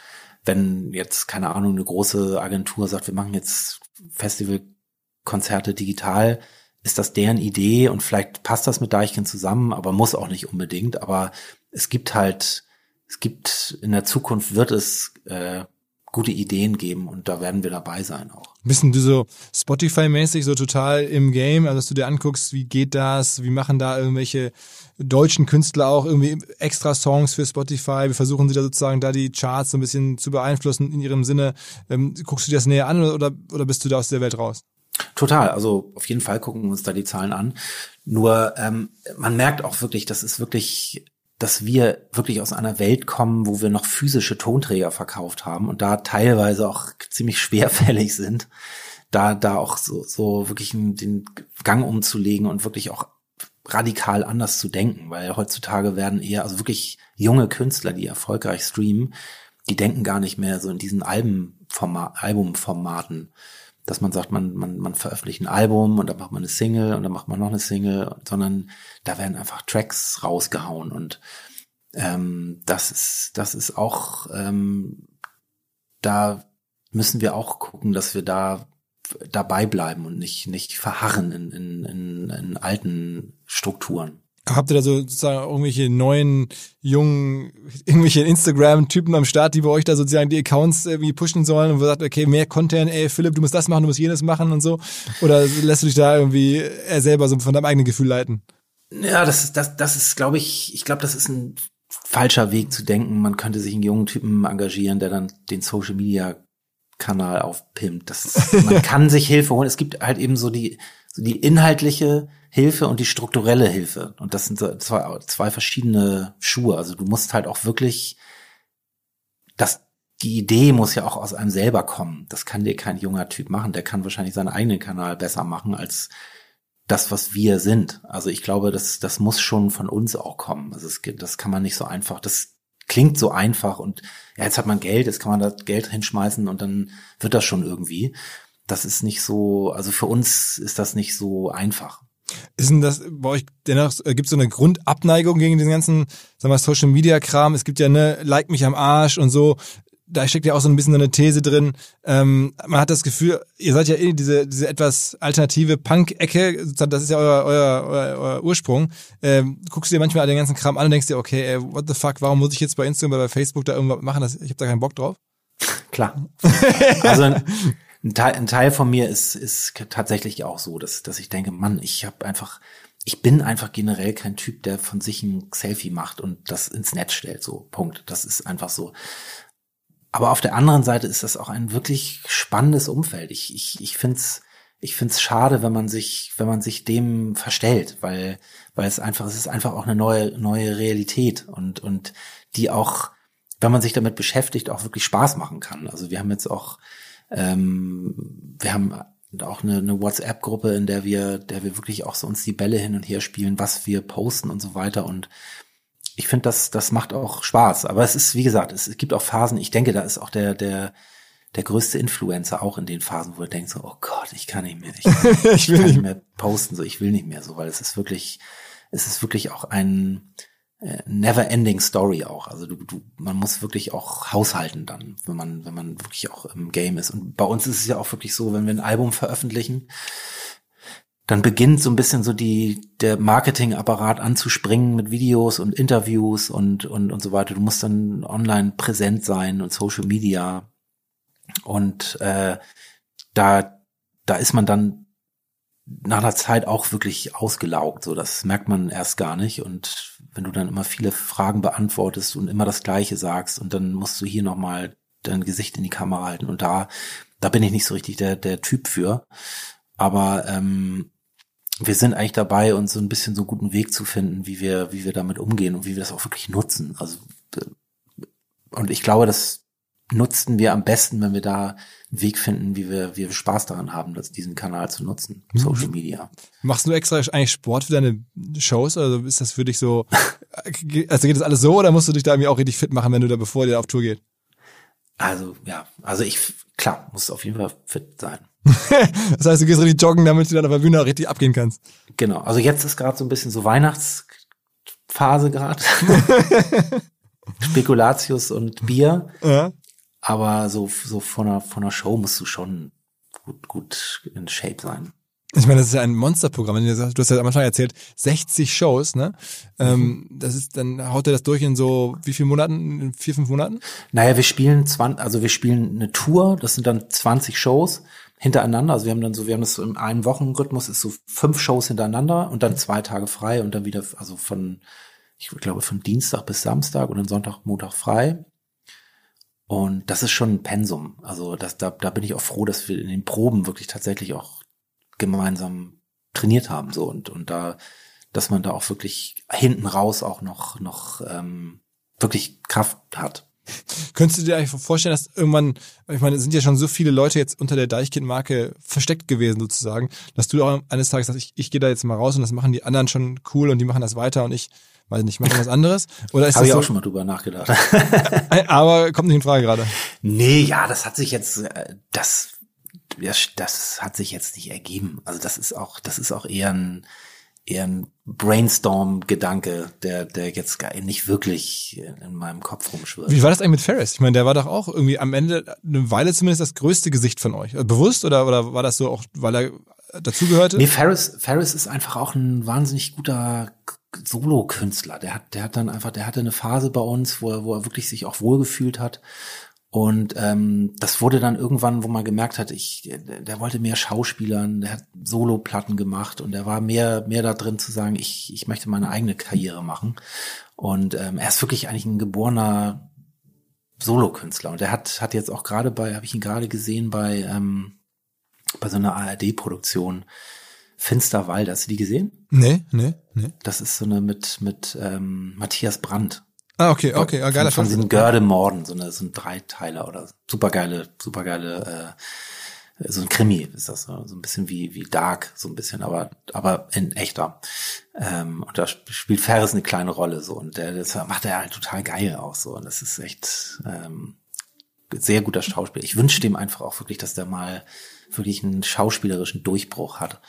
wenn jetzt, keine Ahnung, eine große Agentur sagt, wir machen jetzt Festivalkonzerte digital, ist das deren Idee und vielleicht passt das mit Deichkind zusammen, aber muss auch nicht unbedingt. Aber es gibt halt, es gibt in der Zukunft wird es äh, gute Ideen geben und da werden wir dabei sein auch. Bist du so Spotify-mäßig so total im Game, also dass du dir anguckst, wie geht das, wie machen da irgendwelche deutschen Künstler auch irgendwie extra Songs für Spotify, wie versuchen sie da sozusagen da die Charts so ein bisschen zu beeinflussen in ihrem Sinne. Ähm, guckst du dir das näher an oder, oder bist du da aus der Welt raus? Total, also auf jeden Fall gucken wir uns da die Zahlen an. Nur ähm, man merkt auch wirklich, das ist wirklich dass wir wirklich aus einer Welt kommen, wo wir noch physische Tonträger verkauft haben und da teilweise auch ziemlich schwerfällig sind, da, da auch so, so wirklich den Gang umzulegen und wirklich auch radikal anders zu denken, weil heutzutage werden eher, also wirklich junge Künstler, die erfolgreich streamen, die denken gar nicht mehr so in diesen Albenformat, Albumformaten, dass man sagt, man, man, man veröffentlicht ein Album und dann macht man eine Single und dann macht man noch eine Single, sondern da werden einfach Tracks rausgehauen und ähm, das ist, das ist auch, ähm, da müssen wir auch gucken, dass wir da dabei bleiben und nicht, nicht verharren in, in, in, in alten Strukturen. Habt ihr da so sozusagen irgendwelche neuen, jungen, (laughs) irgendwelche Instagram-Typen am Start, die bei euch da sozusagen die Accounts irgendwie pushen sollen und wo sagt, okay, mehr Content, ey, Philipp, du musst das machen, du musst jenes machen und so? Oder lässt du dich da irgendwie eher selber so von deinem eigenen Gefühl leiten? Ja, das ist, das, das ist, glaube ich, ich glaube, das ist ein falscher Weg zu denken. Man könnte sich einen jungen Typen engagieren, der dann den Social Media Kanal aufpimpt. Das man kann sich Hilfe holen. Es gibt halt eben so die, so die inhaltliche Hilfe und die strukturelle Hilfe. Und das sind so zwei, zwei verschiedene Schuhe. Also du musst halt auch wirklich, das, die Idee muss ja auch aus einem selber kommen. Das kann dir kein junger Typ machen. Der kann wahrscheinlich seinen eigenen Kanal besser machen als das, was wir sind. Also ich glaube, das, das muss schon von uns auch kommen. Also es, das kann man nicht so einfach, das klingt so einfach und ja, jetzt hat man Geld, jetzt kann man da Geld hinschmeißen und dann wird das schon irgendwie. Das ist nicht so, also für uns ist das nicht so einfach. Ist denn das bei euch dennoch, äh, gibt es so eine Grundabneigung gegen den ganzen, sagen wir, Social Media Kram? Es gibt ja ne, like mich am Arsch und so da steckt ja auch so ein bisschen so eine These drin. Ähm, man hat das Gefühl, ihr seid ja eh diese, diese etwas alternative Punk-Ecke, das ist ja euer, euer, euer, euer Ursprung. Ähm, guckst du dir manchmal den ganzen Kram an und denkst dir, okay, ey, what the fuck, warum muss ich jetzt bei Instagram oder bei Facebook da irgendwas machen? Das, ich habe da keinen Bock drauf. Klar. (laughs) also ein, ein, Teil, ein Teil von mir ist, ist tatsächlich auch so, dass, dass ich denke, Mann, ich habe einfach ich bin einfach generell kein Typ, der von sich ein Selfie macht und das ins Netz stellt. So, Punkt. Das ist einfach so. Aber auf der anderen Seite ist das auch ein wirklich spannendes Umfeld. Ich, ich, ich finde es ich find's schade, wenn man sich, wenn man sich dem verstellt, weil, weil es einfach, es ist einfach auch eine neue, neue Realität und, und die auch, wenn man sich damit beschäftigt, auch wirklich Spaß machen kann. Also wir haben jetzt auch, ähm, wir haben auch eine, eine WhatsApp-Gruppe, in der wir, der wir wirklich auch so uns die Bälle hin und her spielen, was wir posten und so weiter und ich finde, das, das macht auch Spaß. Aber es ist, wie gesagt, es, es gibt auch Phasen, ich denke, da ist auch der, der, der größte Influencer auch in den Phasen, wo er denkt so, oh Gott, ich kann nicht mehr, ich, kann, (laughs) ich will nicht mehr posten, so, ich will nicht mehr so, weil es ist wirklich, es ist wirklich auch ein äh, never ending Story auch. Also du, du, man muss wirklich auch haushalten dann, wenn man, wenn man wirklich auch im Game ist. Und bei uns ist es ja auch wirklich so, wenn wir ein Album veröffentlichen, dann beginnt so ein bisschen so die, der Marketingapparat anzuspringen mit Videos und Interviews und, und, und so weiter. Du musst dann online präsent sein und Social Media. Und äh, da, da ist man dann nach einer Zeit auch wirklich ausgelaugt. So, das merkt man erst gar nicht. Und wenn du dann immer viele Fragen beantwortest und immer das Gleiche sagst und dann musst du hier nochmal dein Gesicht in die Kamera halten. Und da, da bin ich nicht so richtig der, der Typ für. Aber ähm, wir sind eigentlich dabei, uns so ein bisschen so einen guten Weg zu finden, wie wir, wie wir damit umgehen und wie wir das auch wirklich nutzen. Also äh, und ich glaube, das nutzen wir am besten, wenn wir da einen Weg finden, wie wir, wie wir Spaß daran haben, das, diesen Kanal zu nutzen, mhm. Social Media. Machst du extra eigentlich Sport für deine Shows? Also ist das für dich so, (laughs) also geht das alles so oder musst du dich da irgendwie auch richtig fit machen, wenn du da bevor dir auf Tour geht? Also, ja, also ich, klar, muss auf jeden Fall fit sein. (laughs) das heißt, du gehst richtig joggen, damit du dann auf der Bühne auch richtig abgehen kannst. Genau. Also jetzt ist gerade so ein bisschen so Weihnachtsphase gerade. (laughs) Spekulatius und Bier. Ja. Aber so, so von einer, von einer Show musst du schon gut, gut in Shape sein. Ich meine, das ist ja ein Monsterprogramm. Du hast ja am Anfang erzählt, 60 Shows, ne? Ähm, mhm. das ist, dann haut er das durch in so wie viele Monaten? In vier, fünf Monaten? Naja, wir spielen 20, also wir spielen eine Tour, das sind dann 20 Shows hintereinander. Also wir haben dann so, wir haben das so im einen Wochenrhythmus, ist so fünf Shows hintereinander und dann zwei Tage frei und dann wieder, also von, ich glaube, von Dienstag bis Samstag und dann Sonntag, Montag frei. Und das ist schon ein Pensum. Also das, da, da bin ich auch froh, dass wir in den Proben wirklich tatsächlich auch gemeinsam trainiert haben so und und da dass man da auch wirklich hinten raus auch noch noch ähm, wirklich Kraft hat. Könntest du dir eigentlich vorstellen, dass irgendwann, ich meine, es sind ja schon so viele Leute jetzt unter der Deichkind-Marke versteckt gewesen sozusagen, dass du auch eines Tages sagst, ich, ich gehe da jetzt mal raus und das machen die anderen schon cool und die machen das weiter und ich weiß nicht, mache was anderes? Oder ist Habe ich so? auch schon mal drüber nachgedacht. Aber kommt nicht in Frage gerade. Nee, ja, das hat sich jetzt, äh, das das, das hat sich jetzt nicht ergeben. Also das ist auch, das ist auch eher ein, eher ein Brainstorm-Gedanke, der, der jetzt gar nicht wirklich in meinem Kopf rumschwirrt. Wie war das eigentlich mit Ferris? Ich meine, der war doch auch irgendwie am Ende eine Weile zumindest das größte Gesicht von euch. Also bewusst oder, oder war das so auch, weil er dazugehörte? Nee, Ferris, Ferris ist einfach auch ein wahnsinnig guter Solo-Künstler. Der hat, der hat dann einfach, der hatte eine Phase bei uns, wo er, wo er wirklich sich auch wohlgefühlt hat. Und ähm, das wurde dann irgendwann, wo man gemerkt hat, ich, der, wollte mehr Schauspielern, der hat Solo-Platten gemacht und der war mehr, mehr da drin zu sagen, ich, ich möchte meine eigene Karriere machen. Und ähm, er ist wirklich eigentlich ein geborener Solokünstler. Und er hat, hat jetzt auch gerade bei, habe ich ihn gerade gesehen bei, ähm, bei so einer ARD-Produktion Finsterwald. Hast du die gesehen? Nee, nee, nee. Das ist so eine mit, mit ähm, Matthias Brandt. Ah, okay, okay, ah, geiler von, von Film. diesen Görde-Morden, so eine, so ein Dreiteiler oder supergeile, supergeile, äh, so ein Krimi ist das, so so ein bisschen wie, wie Dark, so ein bisschen, aber, aber in echter. Ähm, und da sp- spielt Ferris eine kleine Rolle, so, und der, das macht er halt total geil auch, so, und das ist echt, ähm, sehr guter Schauspieler. Ich wünsche dem einfach auch wirklich, dass der mal wirklich einen schauspielerischen Durchbruch hat.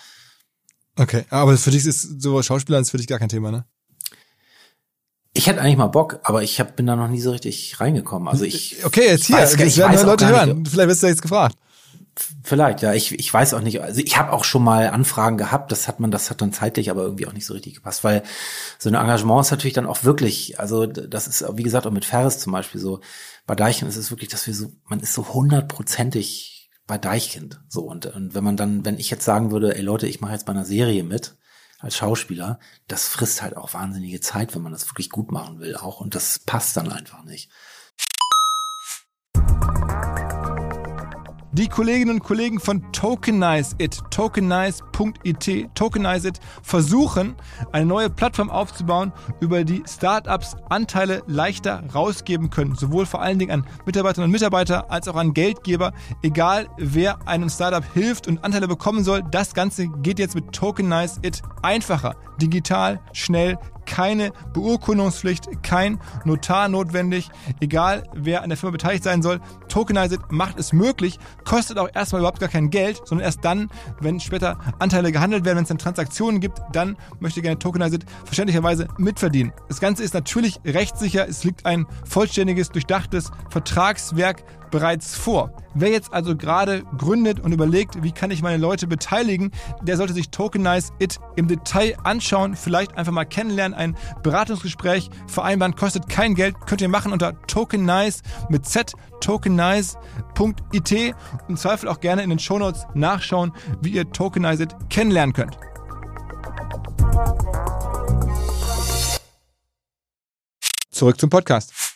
Okay, aber für dich ist so Schauspieler ist für dich gar kein Thema, ne? Ich hätte eigentlich mal Bock, aber ich hab, bin da noch nie so richtig reingekommen. Also ich Okay, jetzt hier, weiß das ich werden Leute hören. Vielleicht wirst du jetzt gefragt. Vielleicht, ja. Ich, ich weiß auch nicht. Also ich habe auch schon mal Anfragen gehabt. Das hat man, das hat dann zeitlich aber irgendwie auch nicht so richtig gepasst, weil so ein Engagement ist natürlich dann auch wirklich. Also das ist wie gesagt auch mit Ferris zum Beispiel so. Bei Deichkind ist es wirklich, dass wir so, man ist so hundertprozentig bei Deichkind. So und, und wenn man dann, wenn ich jetzt sagen würde, ey Leute, ich mache jetzt bei einer Serie mit als Schauspieler, das frisst halt auch wahnsinnige Zeit, wenn man das wirklich gut machen will auch und das passt dann einfach nicht. Die Kolleginnen und Kollegen von Tokenize It, tokenize.it, Tokenize It, versuchen, eine neue Plattform aufzubauen, über die Startups Anteile leichter rausgeben können. Sowohl vor allen Dingen an Mitarbeiterinnen und Mitarbeiter als auch an Geldgeber. Egal, wer einem Startup hilft und Anteile bekommen soll, das Ganze geht jetzt mit Tokenize It einfacher, digital, schnell, keine Beurkundungspflicht, kein Notar notwendig. Egal, wer an der Firma beteiligt sein soll, Tokenize It macht es möglich, kostet auch erstmal überhaupt gar kein Geld, sondern erst dann, wenn später Anteile gehandelt werden, wenn es dann Transaktionen gibt, dann möchte gerne Tokenize It verständlicherweise mitverdienen. Das Ganze ist natürlich rechtssicher, es liegt ein vollständiges, durchdachtes Vertragswerk bereits vor. Wer jetzt also gerade gründet und überlegt, wie kann ich meine Leute beteiligen, der sollte sich Tokenize It im Detail anschauen, vielleicht einfach mal kennenlernen, ein Beratungsgespräch vereinbaren, kostet kein Geld, könnt ihr machen unter Tokenize mit Z, tokenize.it und im Zweifel auch gerne in den Shownotes nachschauen, wie ihr Tokenize It kennenlernen könnt. Zurück zum Podcast.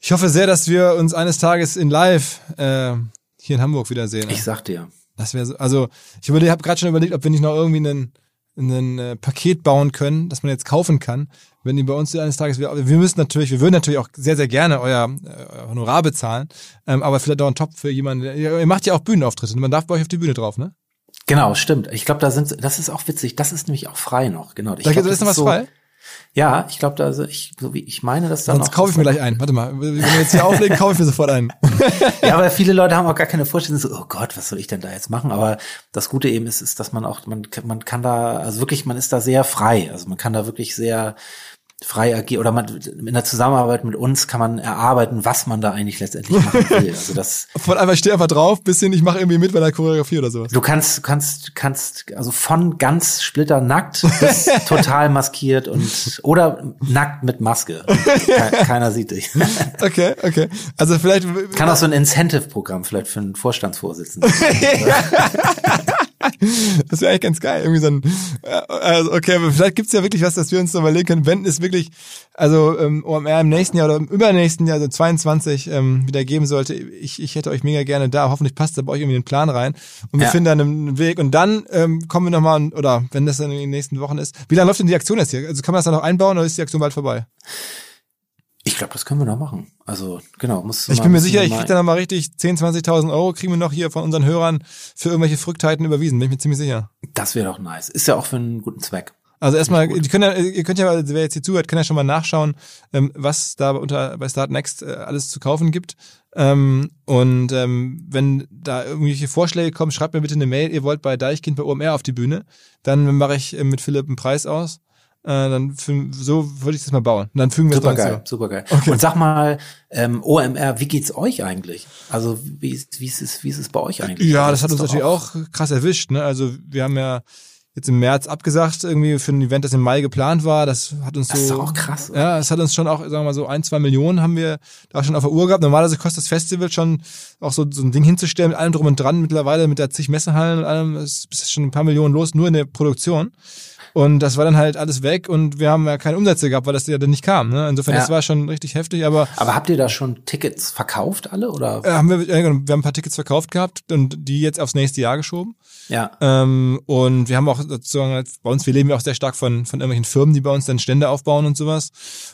Ich hoffe sehr, dass wir uns eines Tages in Live äh, hier in Hamburg wiedersehen. Ich sag dir. Das wäre so, also ich habe gerade schon überlegt, ob wir nicht noch irgendwie einen, einen äh, Paket bauen können, das man jetzt kaufen kann, wenn ihr bei uns eines Tages wieder, wir müssen natürlich, wir würden natürlich auch sehr, sehr gerne euer, äh, euer Honorar bezahlen, ähm, aber vielleicht auch ein Top für jemanden, ihr, macht ja auch Bühnenauftritte, man darf bei euch auf die Bühne drauf, ne? Genau, stimmt. Ich glaube, da sind, das ist auch witzig. Das ist nämlich auch frei noch. Genau. Ich Da glaub, das noch was so, frei? Ja, ich glaube, da, also ich, so wie ich meine, dass da Sonst noch. kaufe ich mir gleich einen. Warte mal, wenn wir jetzt hier auflegen, kaufe ich mir sofort einen. (laughs) Ja, aber viele Leute haben auch gar keine Vorstellung, so, oh Gott, was soll ich denn da jetzt machen? Aber das Gute eben ist, ist, dass man auch, man, man kann da, also wirklich, man ist da sehr frei. Also man kann da wirklich sehr frei agieren oder man in der Zusammenarbeit mit uns kann man erarbeiten, was man da eigentlich letztendlich machen will. (laughs) Also das, Von einfach, ich stehe einfach drauf, bis hin, ich mache irgendwie mit bei der Choreografie oder sowas. du kannst, kannst, kannst, also von ganz splitternackt bis (laughs) total maskiert und oder nackt mit Maske. Ke- Keiner sieht dich. (laughs) Okay, okay. Also vielleicht Kann auch so ein Incentive-Programm vielleicht für einen Vorstandsvorsitzenden. Das wäre eigentlich ganz geil. Irgendwie so ein, äh, also okay, aber vielleicht gibt's ja wirklich was, dass wir uns so überlegen können, wenn es wirklich, also ähm, OMR im nächsten Jahr oder im übernächsten Jahr, also 22, ähm, wieder geben sollte. Ich, ich hätte euch mega gerne da. Hoffentlich passt da bei euch irgendwie den Plan rein. Und wir Ja. finden dann einen Weg. Und dann ähm, kommen wir nochmal, oder wenn das dann in den nächsten Wochen ist. Wie lange läuft denn die Aktion jetzt hier? Also kann man das dann noch einbauen oder ist die Aktion bald vorbei? Ich glaube, das können wir noch machen. Also genau, muss. Ich bin mir sicher, ich krieg da nochmal richtig 10.000, 20.000 Euro, kriegen wir noch hier von unseren Hörern für irgendwelche Verrücktheiten überwiesen. Bin ich mir ziemlich sicher. Das wäre doch nice. Ist ja auch für einen guten Zweck. Also erstmal, die können ja, ihr könnt ja, wer jetzt hier zuhört, kann ja schon mal nachschauen, ähm, was da unter bei Start Next äh, alles zu kaufen gibt. Ähm, und ähm, wenn da irgendwelche Vorschläge kommen, schreibt mir bitte eine Mail, ihr wollt bei Deichkind bei OMR auf die Bühne. Dann mache ich äh, mit Philipp einen Preis aus. Äh, dann fü- so würde ich das mal bauen. Und dann fügen wir es Super dann geil, zu. super geil. Okay. Und sag mal, ähm, OMR, wie geht's euch eigentlich? Also wie ist, wie ist es, wie ist es bei euch eigentlich? Ja, das hat uns ist doch natürlich auch krass erwischt. Ne? Also wir haben ja jetzt im März abgesagt, irgendwie für ein Event, das im Mai geplant war. Das hat uns Das so. ist doch auch krass, oder? Ja, es hat uns schon auch, sagen wir mal so, ein, zwei Millionen haben wir da schon auf der Uhr gehabt. Normalerweise kostet das Festival schon auch so, so ein Ding hinzustellen mit allem drum und dran mittlerweile, mit der zig Messehallen und allem, es ist schon ein paar Millionen los, nur in der Produktion. Und das war dann halt alles weg und wir haben ja keine Umsätze gehabt, weil das ja dann nicht kam. Ne? Insofern, Ja. das war schon richtig heftig, aber Aber habt ihr da schon Tickets verkauft alle oder? äh, haben wir, genau, wir haben ein paar Tickets verkauft gehabt und die jetzt aufs nächste Jahr geschoben. Ja. Ähm, und wir haben auch sozusagen, bei uns, wir leben ja auch sehr stark von, von irgendwelchen Firmen, die bei uns dann Stände aufbauen und sowas.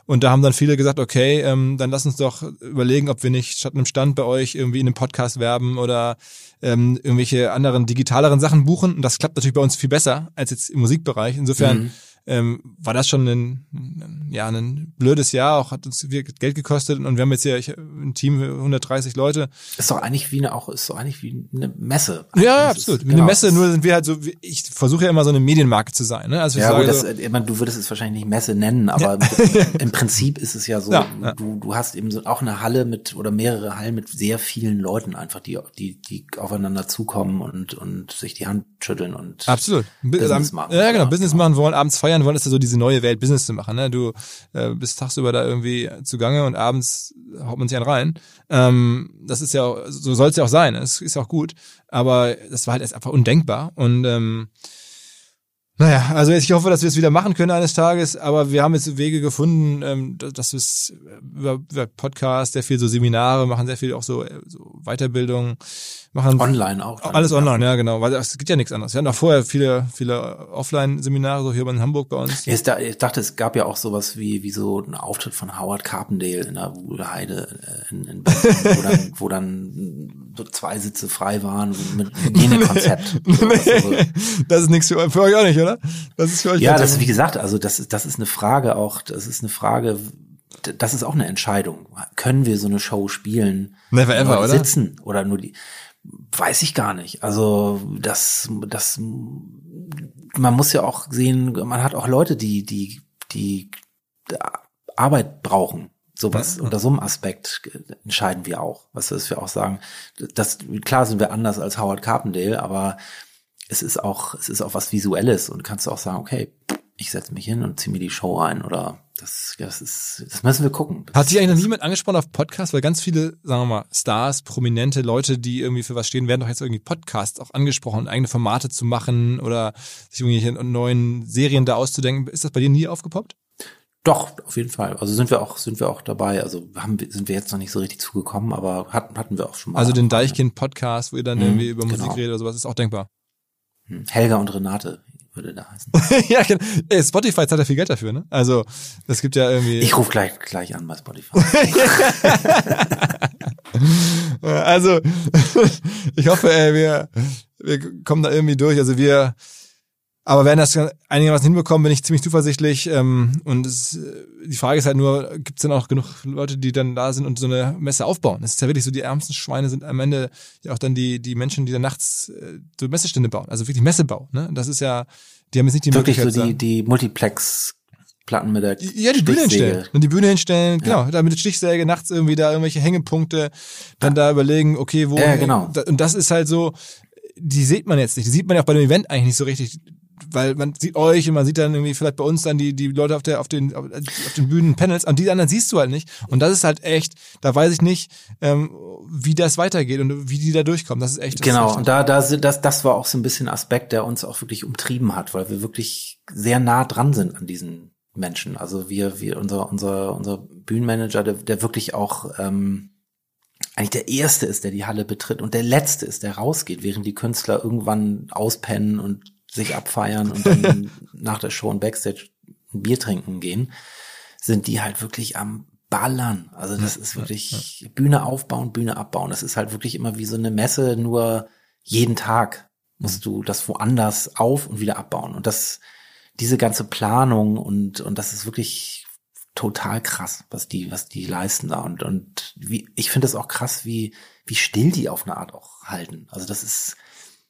Und da haben dann viele gesagt, okay, ähm, dann lass uns doch überlegen, ob wir nicht statt einem Stand bei euch irgendwie in einem Podcast werben oder ähm, irgendwelche anderen digitaleren Sachen buchen. Und das klappt natürlich bei uns viel besser als jetzt im Musikbereich. Insofern Mhm. Ähm, war das schon ein, ja, ein blödes Jahr, auch hat uns Geld gekostet und wir haben jetzt hier ein Team, 130 Leute. Ist doch eigentlich wie eine auch, ist doch eigentlich wie eine Messe. Ja, ja, Das ist- absolut. Wie genau. eine Messe, nur sind wir halt so, ich versuche ja immer so eine Medienmarke zu sein. Ne? Also ich Ja, sage das, so, ich meine, du würdest es wahrscheinlich nicht Messe nennen, aber (laughs) im Prinzip ist es ja so, Ja, ja. du, du hast eben so auch eine Halle mit oder mehrere Hallen mit sehr vielen Leuten einfach, die, die, die aufeinander zukommen und, und sich die Hand schütteln und Absolut. Bu- Business am- machen. Ja, genau. Business genau. machen wollen, abends feiern wollen, ist ja so diese neue Welt, Business zu machen. Ne? Du äh, bist tagsüber da irgendwie zugange und abends haut man sich einen rein. Ähm, das ist ja so soll es ja auch sein. Es ist auch gut. Aber das war halt erst einfach undenkbar. Und ähm, naja, also ich hoffe, dass wir es wieder machen können eines Tages, aber wir haben jetzt Wege gefunden, ähm, dass wir es über, über Podcast, sehr viel so Seminare machen, sehr viel auch so, äh, so Weiterbildung machen. online auch. Alles online, ja genau, weil es gibt ja nichts anderes. Wir hatten auch vorher viele, viele Offline-Seminare, so hier in Hamburg bei uns. Ich da- ich dachte, es gab ja auch sowas wie, wie so ein Auftritt von Howard Carpendale in der Wuhlheide äh, in, in Berlin, wo dann, wo dann zwei Sitze frei waren mit Hygienekonzept. So, was so- Das ist nichts für, für euch auch nicht, oder? Das ist für euch Ja, das ist wie gesagt, also das ist das ist eine Frage auch, das ist eine Frage, das ist auch eine Entscheidung. Können wir so eine Show spielen? Never ever, oder? Sitzen oder nur die weiß ich gar nicht. Also das das man muss ja auch sehen, man hat auch Leute, die die die Arbeit brauchen. Sowas unter so einem Aspekt entscheiden wir auch. Was ist wir auch sagen, das klar sind wir anders als Howard Carpendale, aber es ist auch, es ist auch was Visuelles und kannst du auch sagen, okay, ich setze mich hin und ziehe mir die Show ein oder das, das ist, das müssen wir gucken. Hat sich eigentlich noch niemand angesprochen auf Podcasts, weil ganz viele, sagen wir mal, Stars, prominente Leute, die irgendwie für was stehen, werden doch jetzt irgendwie Podcasts auch angesprochen, eigene Formate zu machen oder sich irgendwelche neuen Serien da auszudenken. Ist das bei dir nie aufgepoppt? Doch, auf jeden Fall. Also sind wir auch, sind wir auch dabei. Also haben, sind wir jetzt noch nicht so richtig zugekommen, aber hatten, hatten wir auch schon mal. Also den Deichkind-Podcast, wo ihr dann Mhm, irgendwie über Musik genau. redet oder sowas, ist auch denkbar. Hm, Helga und Renate würde da heißen. (laughs) ja, genau. Ey, Spotify zahlt ja viel Geld dafür, ne? Also, es gibt ja irgendwie. Ich rufe gleich, gleich an bei Spotify. (laughs) also, (laughs) ich hoffe, ey, wir, wir kommen da irgendwie durch. Also wir, aber werden das einigermaßen hinbekommen, bin ich ziemlich zuversichtlich. Ähm, und es, äh, die Frage ist halt nur, gibt es denn auch genug Leute, die dann da sind und so eine Messe aufbauen? Das ist ja wirklich so, die ärmsten Schweine sind am Ende ja auch dann die, die Menschen, die dann nachts äh, so Messestände bauen. Also wirklich Messebau. Ne? Das ist ja, die haben jetzt nicht die Wirklich so Möglichkeit. die, die Multiplex-Platten mit der Ja, die Bühne hinstellen. Und die Bühne hinstellen, genau, da mit der Stichsäge nachts irgendwie da irgendwelche Hängepunkte, dann da überlegen, okay, wo. Ja, genau. Und das ist halt so, die sieht man jetzt nicht. Die sieht man ja auch bei dem Event eigentlich nicht so richtig. Weil man sieht euch und man sieht dann irgendwie vielleicht bei uns dann die, die Leute auf der, auf den, auf, auf den Bühnen, Panels, und die anderen siehst du halt nicht. Und das ist halt echt, da weiß ich nicht, ähm, wie das weitergeht und wie die da durchkommen. Das ist echt. Das Genau, ist echt und da, da sind, das, das war auch so ein bisschen Aspekt, der uns auch wirklich umtrieben hat, weil wir wirklich sehr nah dran sind an diesen Menschen. Also wir, wir, unser, unser, unser Bühnenmanager, der, der wirklich auch ähm, eigentlich der Erste ist, der die Halle betritt und der Letzte ist, der rausgeht, während die Künstler irgendwann auspennen und sich abfeiern und dann (laughs) nach der Show und Backstage ein Bier trinken gehen, sind die halt wirklich am Ballern. Also das ist wirklich Bühne aufbauen, Bühne abbauen. Das ist halt wirklich immer wie so eine Messe, nur jeden Tag musst du das woanders auf und wieder abbauen. Und das, diese ganze Planung und, und das ist wirklich total krass, was die, was die leisten da. Und, und wie, ich finde es auch krass, wie, wie still die auf eine Art auch halten. Also das ist,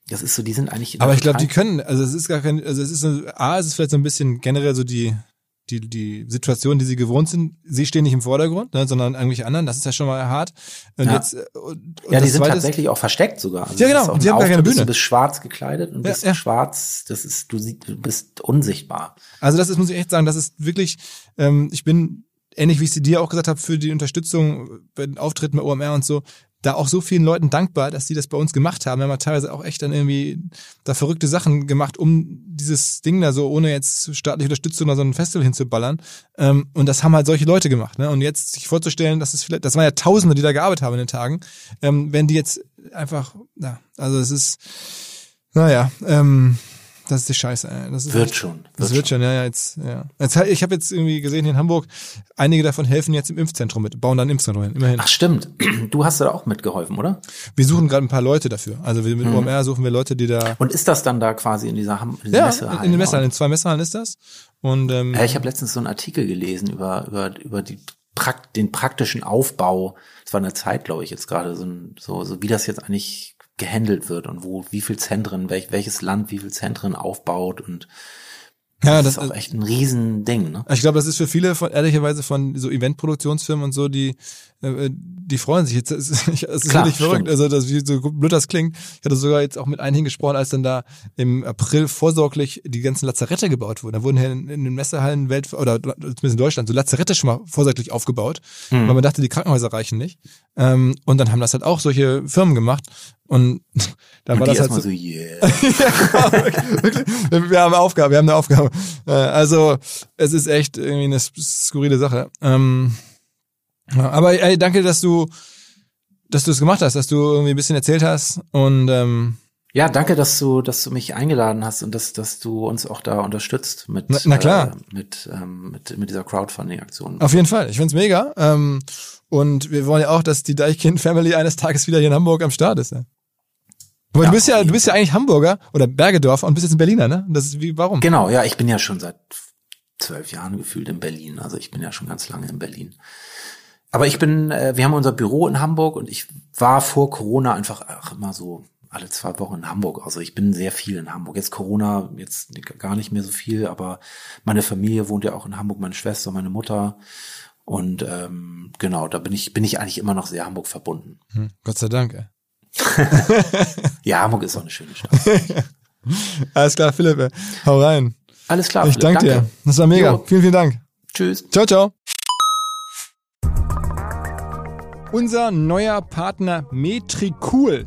das ist so, die sind eigentlich. Aber ich glaube, die können, also es ist gar kein, also es ist, A, es ist vielleicht so ein bisschen generell so die, die, die Situation, die sie gewohnt sind, sie stehen nicht im Vordergrund, ne, sondern irgendwelche anderen. Das ist ja schon mal hart. Und Ja. jetzt, äh, und, und Ja, die sind tatsächlich auch versteckt sogar. Also Ja, genau. die haben gar keine Bühne. Du bist schwarz gekleidet und Ja, bist ja. schwarz, das ist, du, sie- du bist unsichtbar. Also das ist, muss ich echt sagen, das ist wirklich, ähm, ich bin, ähnlich wie ich sie dir auch gesagt habe, für die Unterstützung bei den Auftritten bei OMR und so, da auch so vielen Leuten dankbar, dass die das bei uns gemacht haben. Wir haben teilweise auch echt dann irgendwie da verrückte Sachen gemacht, um dieses Ding da so, ohne jetzt staatliche Unterstützung oder so ein Festival hinzuballern. Ähm, und das haben halt solche Leute gemacht. Ne? Und jetzt sich vorzustellen, dass es vielleicht, das waren ja Tausende, die da gearbeitet haben in den Tagen, ähm, wenn die jetzt einfach, ja, also es ist, naja, ähm, das ist die Scheiße. Ey. Das ist Wird echt- schon. das wird schon, ja, ja, jetzt, ja. Jetzt, ich habe jetzt irgendwie gesehen in Hamburg, einige davon helfen jetzt im Impfzentrum mit, bauen dann ein Impfzentrum hin, immerhin. Ach stimmt, (clears throat) du hast da auch mitgeholfen, oder? Wir suchen gerade ein paar Leute dafür. Also wir, mit Mhm. OMR suchen wir Leute, die da, Und ist das dann da quasi in dieser, Ham- in dieser ja, Messehalle? in den Messehallen, in zwei Messehallen ist das. Und ähm, Ja, ich habe letztens so einen Artikel gelesen über, über, über die Prakt, den praktischen Aufbau. Das war eine Zeit, glaube ich, jetzt gerade so, so, so wie das jetzt eigentlich gehandelt wird und wo, wie viel Zentren, welch, welches Land wie viel Zentren aufbaut und ja, das, das, ist auch echt ein Riesending, ne? ich glaube, das ist für viele von ehrlicherweise von so Eventproduktionsfirmen und so, die äh, die freuen sich jetzt. (laughs) Es ist, es ist Klar, wirklich verrückt. stimmt. Also das wie so blöd das klingt. Ich hatte sogar jetzt auch mit einigen gesprochen, als dann da im April vorsorglich die ganzen Lazarette gebaut wurden. Da wurden hier in, in den Messehallen Welt oder zumindest in Deutschland so Lazarette schon mal vorsorglich aufgebaut, Hm. weil man dachte, die Krankenhäuser reichen nicht. Ähm, und dann haben das halt auch solche Firmen gemacht. Und (laughs) dann Und war das halt so, so, yeah. (laughs) ja, genau. Wir haben eine Aufgabe, wir haben eine Aufgabe. Äh, Also, es ist echt irgendwie eine skurrile Sache. Ähm, aber ey, danke, dass du, dass du es gemacht hast, dass du irgendwie ein bisschen erzählt hast und ähm, Ja, danke, dass du, dass du mich eingeladen hast und dass, dass du uns auch da unterstützt mit, Na- na klar. Äh, mit, ähm, mit, mit dieser Crowdfunding-Aktion. auf jeden Fall. Ich find's mega. Ähm, und wir wollen ja auch, dass die Deichkind Family eines Tages wieder hier in Hamburg am Start ist. Ne? Aber Ja, du bist ja, du bist ja eigentlich Hamburger oder Bergedorfer und bist jetzt ein Berliner, ne? Das ist wie, warum? Genau, ja, ich bin ja schon seit zwölf Jahren gefühlt in Berlin. Also ich bin ja schon ganz lange in Berlin. Aber ich bin, äh, wir haben unser Büro in Hamburg und ich war vor Corona einfach auch immer so alle zwei Wochen in Hamburg. Also ich bin sehr viel in Hamburg. Jetzt Corona, jetzt gar nicht mehr so viel, aber meine Familie wohnt ja auch in Hamburg, meine Schwester, meine Mutter. Und ähm, genau, da bin ich, bin ich eigentlich immer noch sehr Hamburg verbunden. Hm, Gott sei Dank, ey. (laughs) Ja, Hamburg ist auch eine schöne Stadt. (laughs) Alles klar, Philipp, ey. hau rein. Alles klar. Ich Philipp, danke dir. Das war mega. Jo. Vielen, vielen Dank. Tschüss. Ciao, ciao. Unser neuer Partner Metricool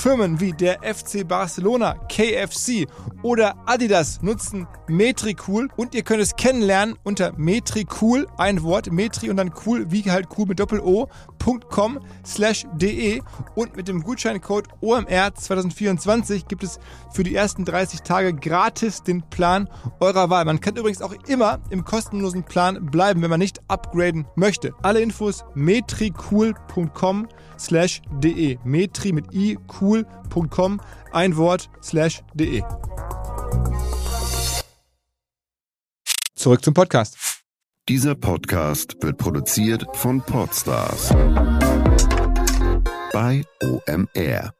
Firmen wie der FC Barcelona, KFC oder Adidas nutzen Metricool und ihr könnt es kennenlernen unter Metricool, ein Wort, Metri und dann cool, wie halt cool mit Doppel-O.com slash de und mit dem Gutscheincode OMR 2024 gibt es für die ersten 30 Tage gratis den Plan eurer Wahl. Man kann übrigens auch immer im kostenlosen Plan bleiben, wenn man nicht upgraden möchte. Alle Infos metricool.com slash de. Metri mit i, cool.com, ein Wort, slash de. Zurück zum Podcast. Dieser Podcast wird produziert von Podstars bei OMR.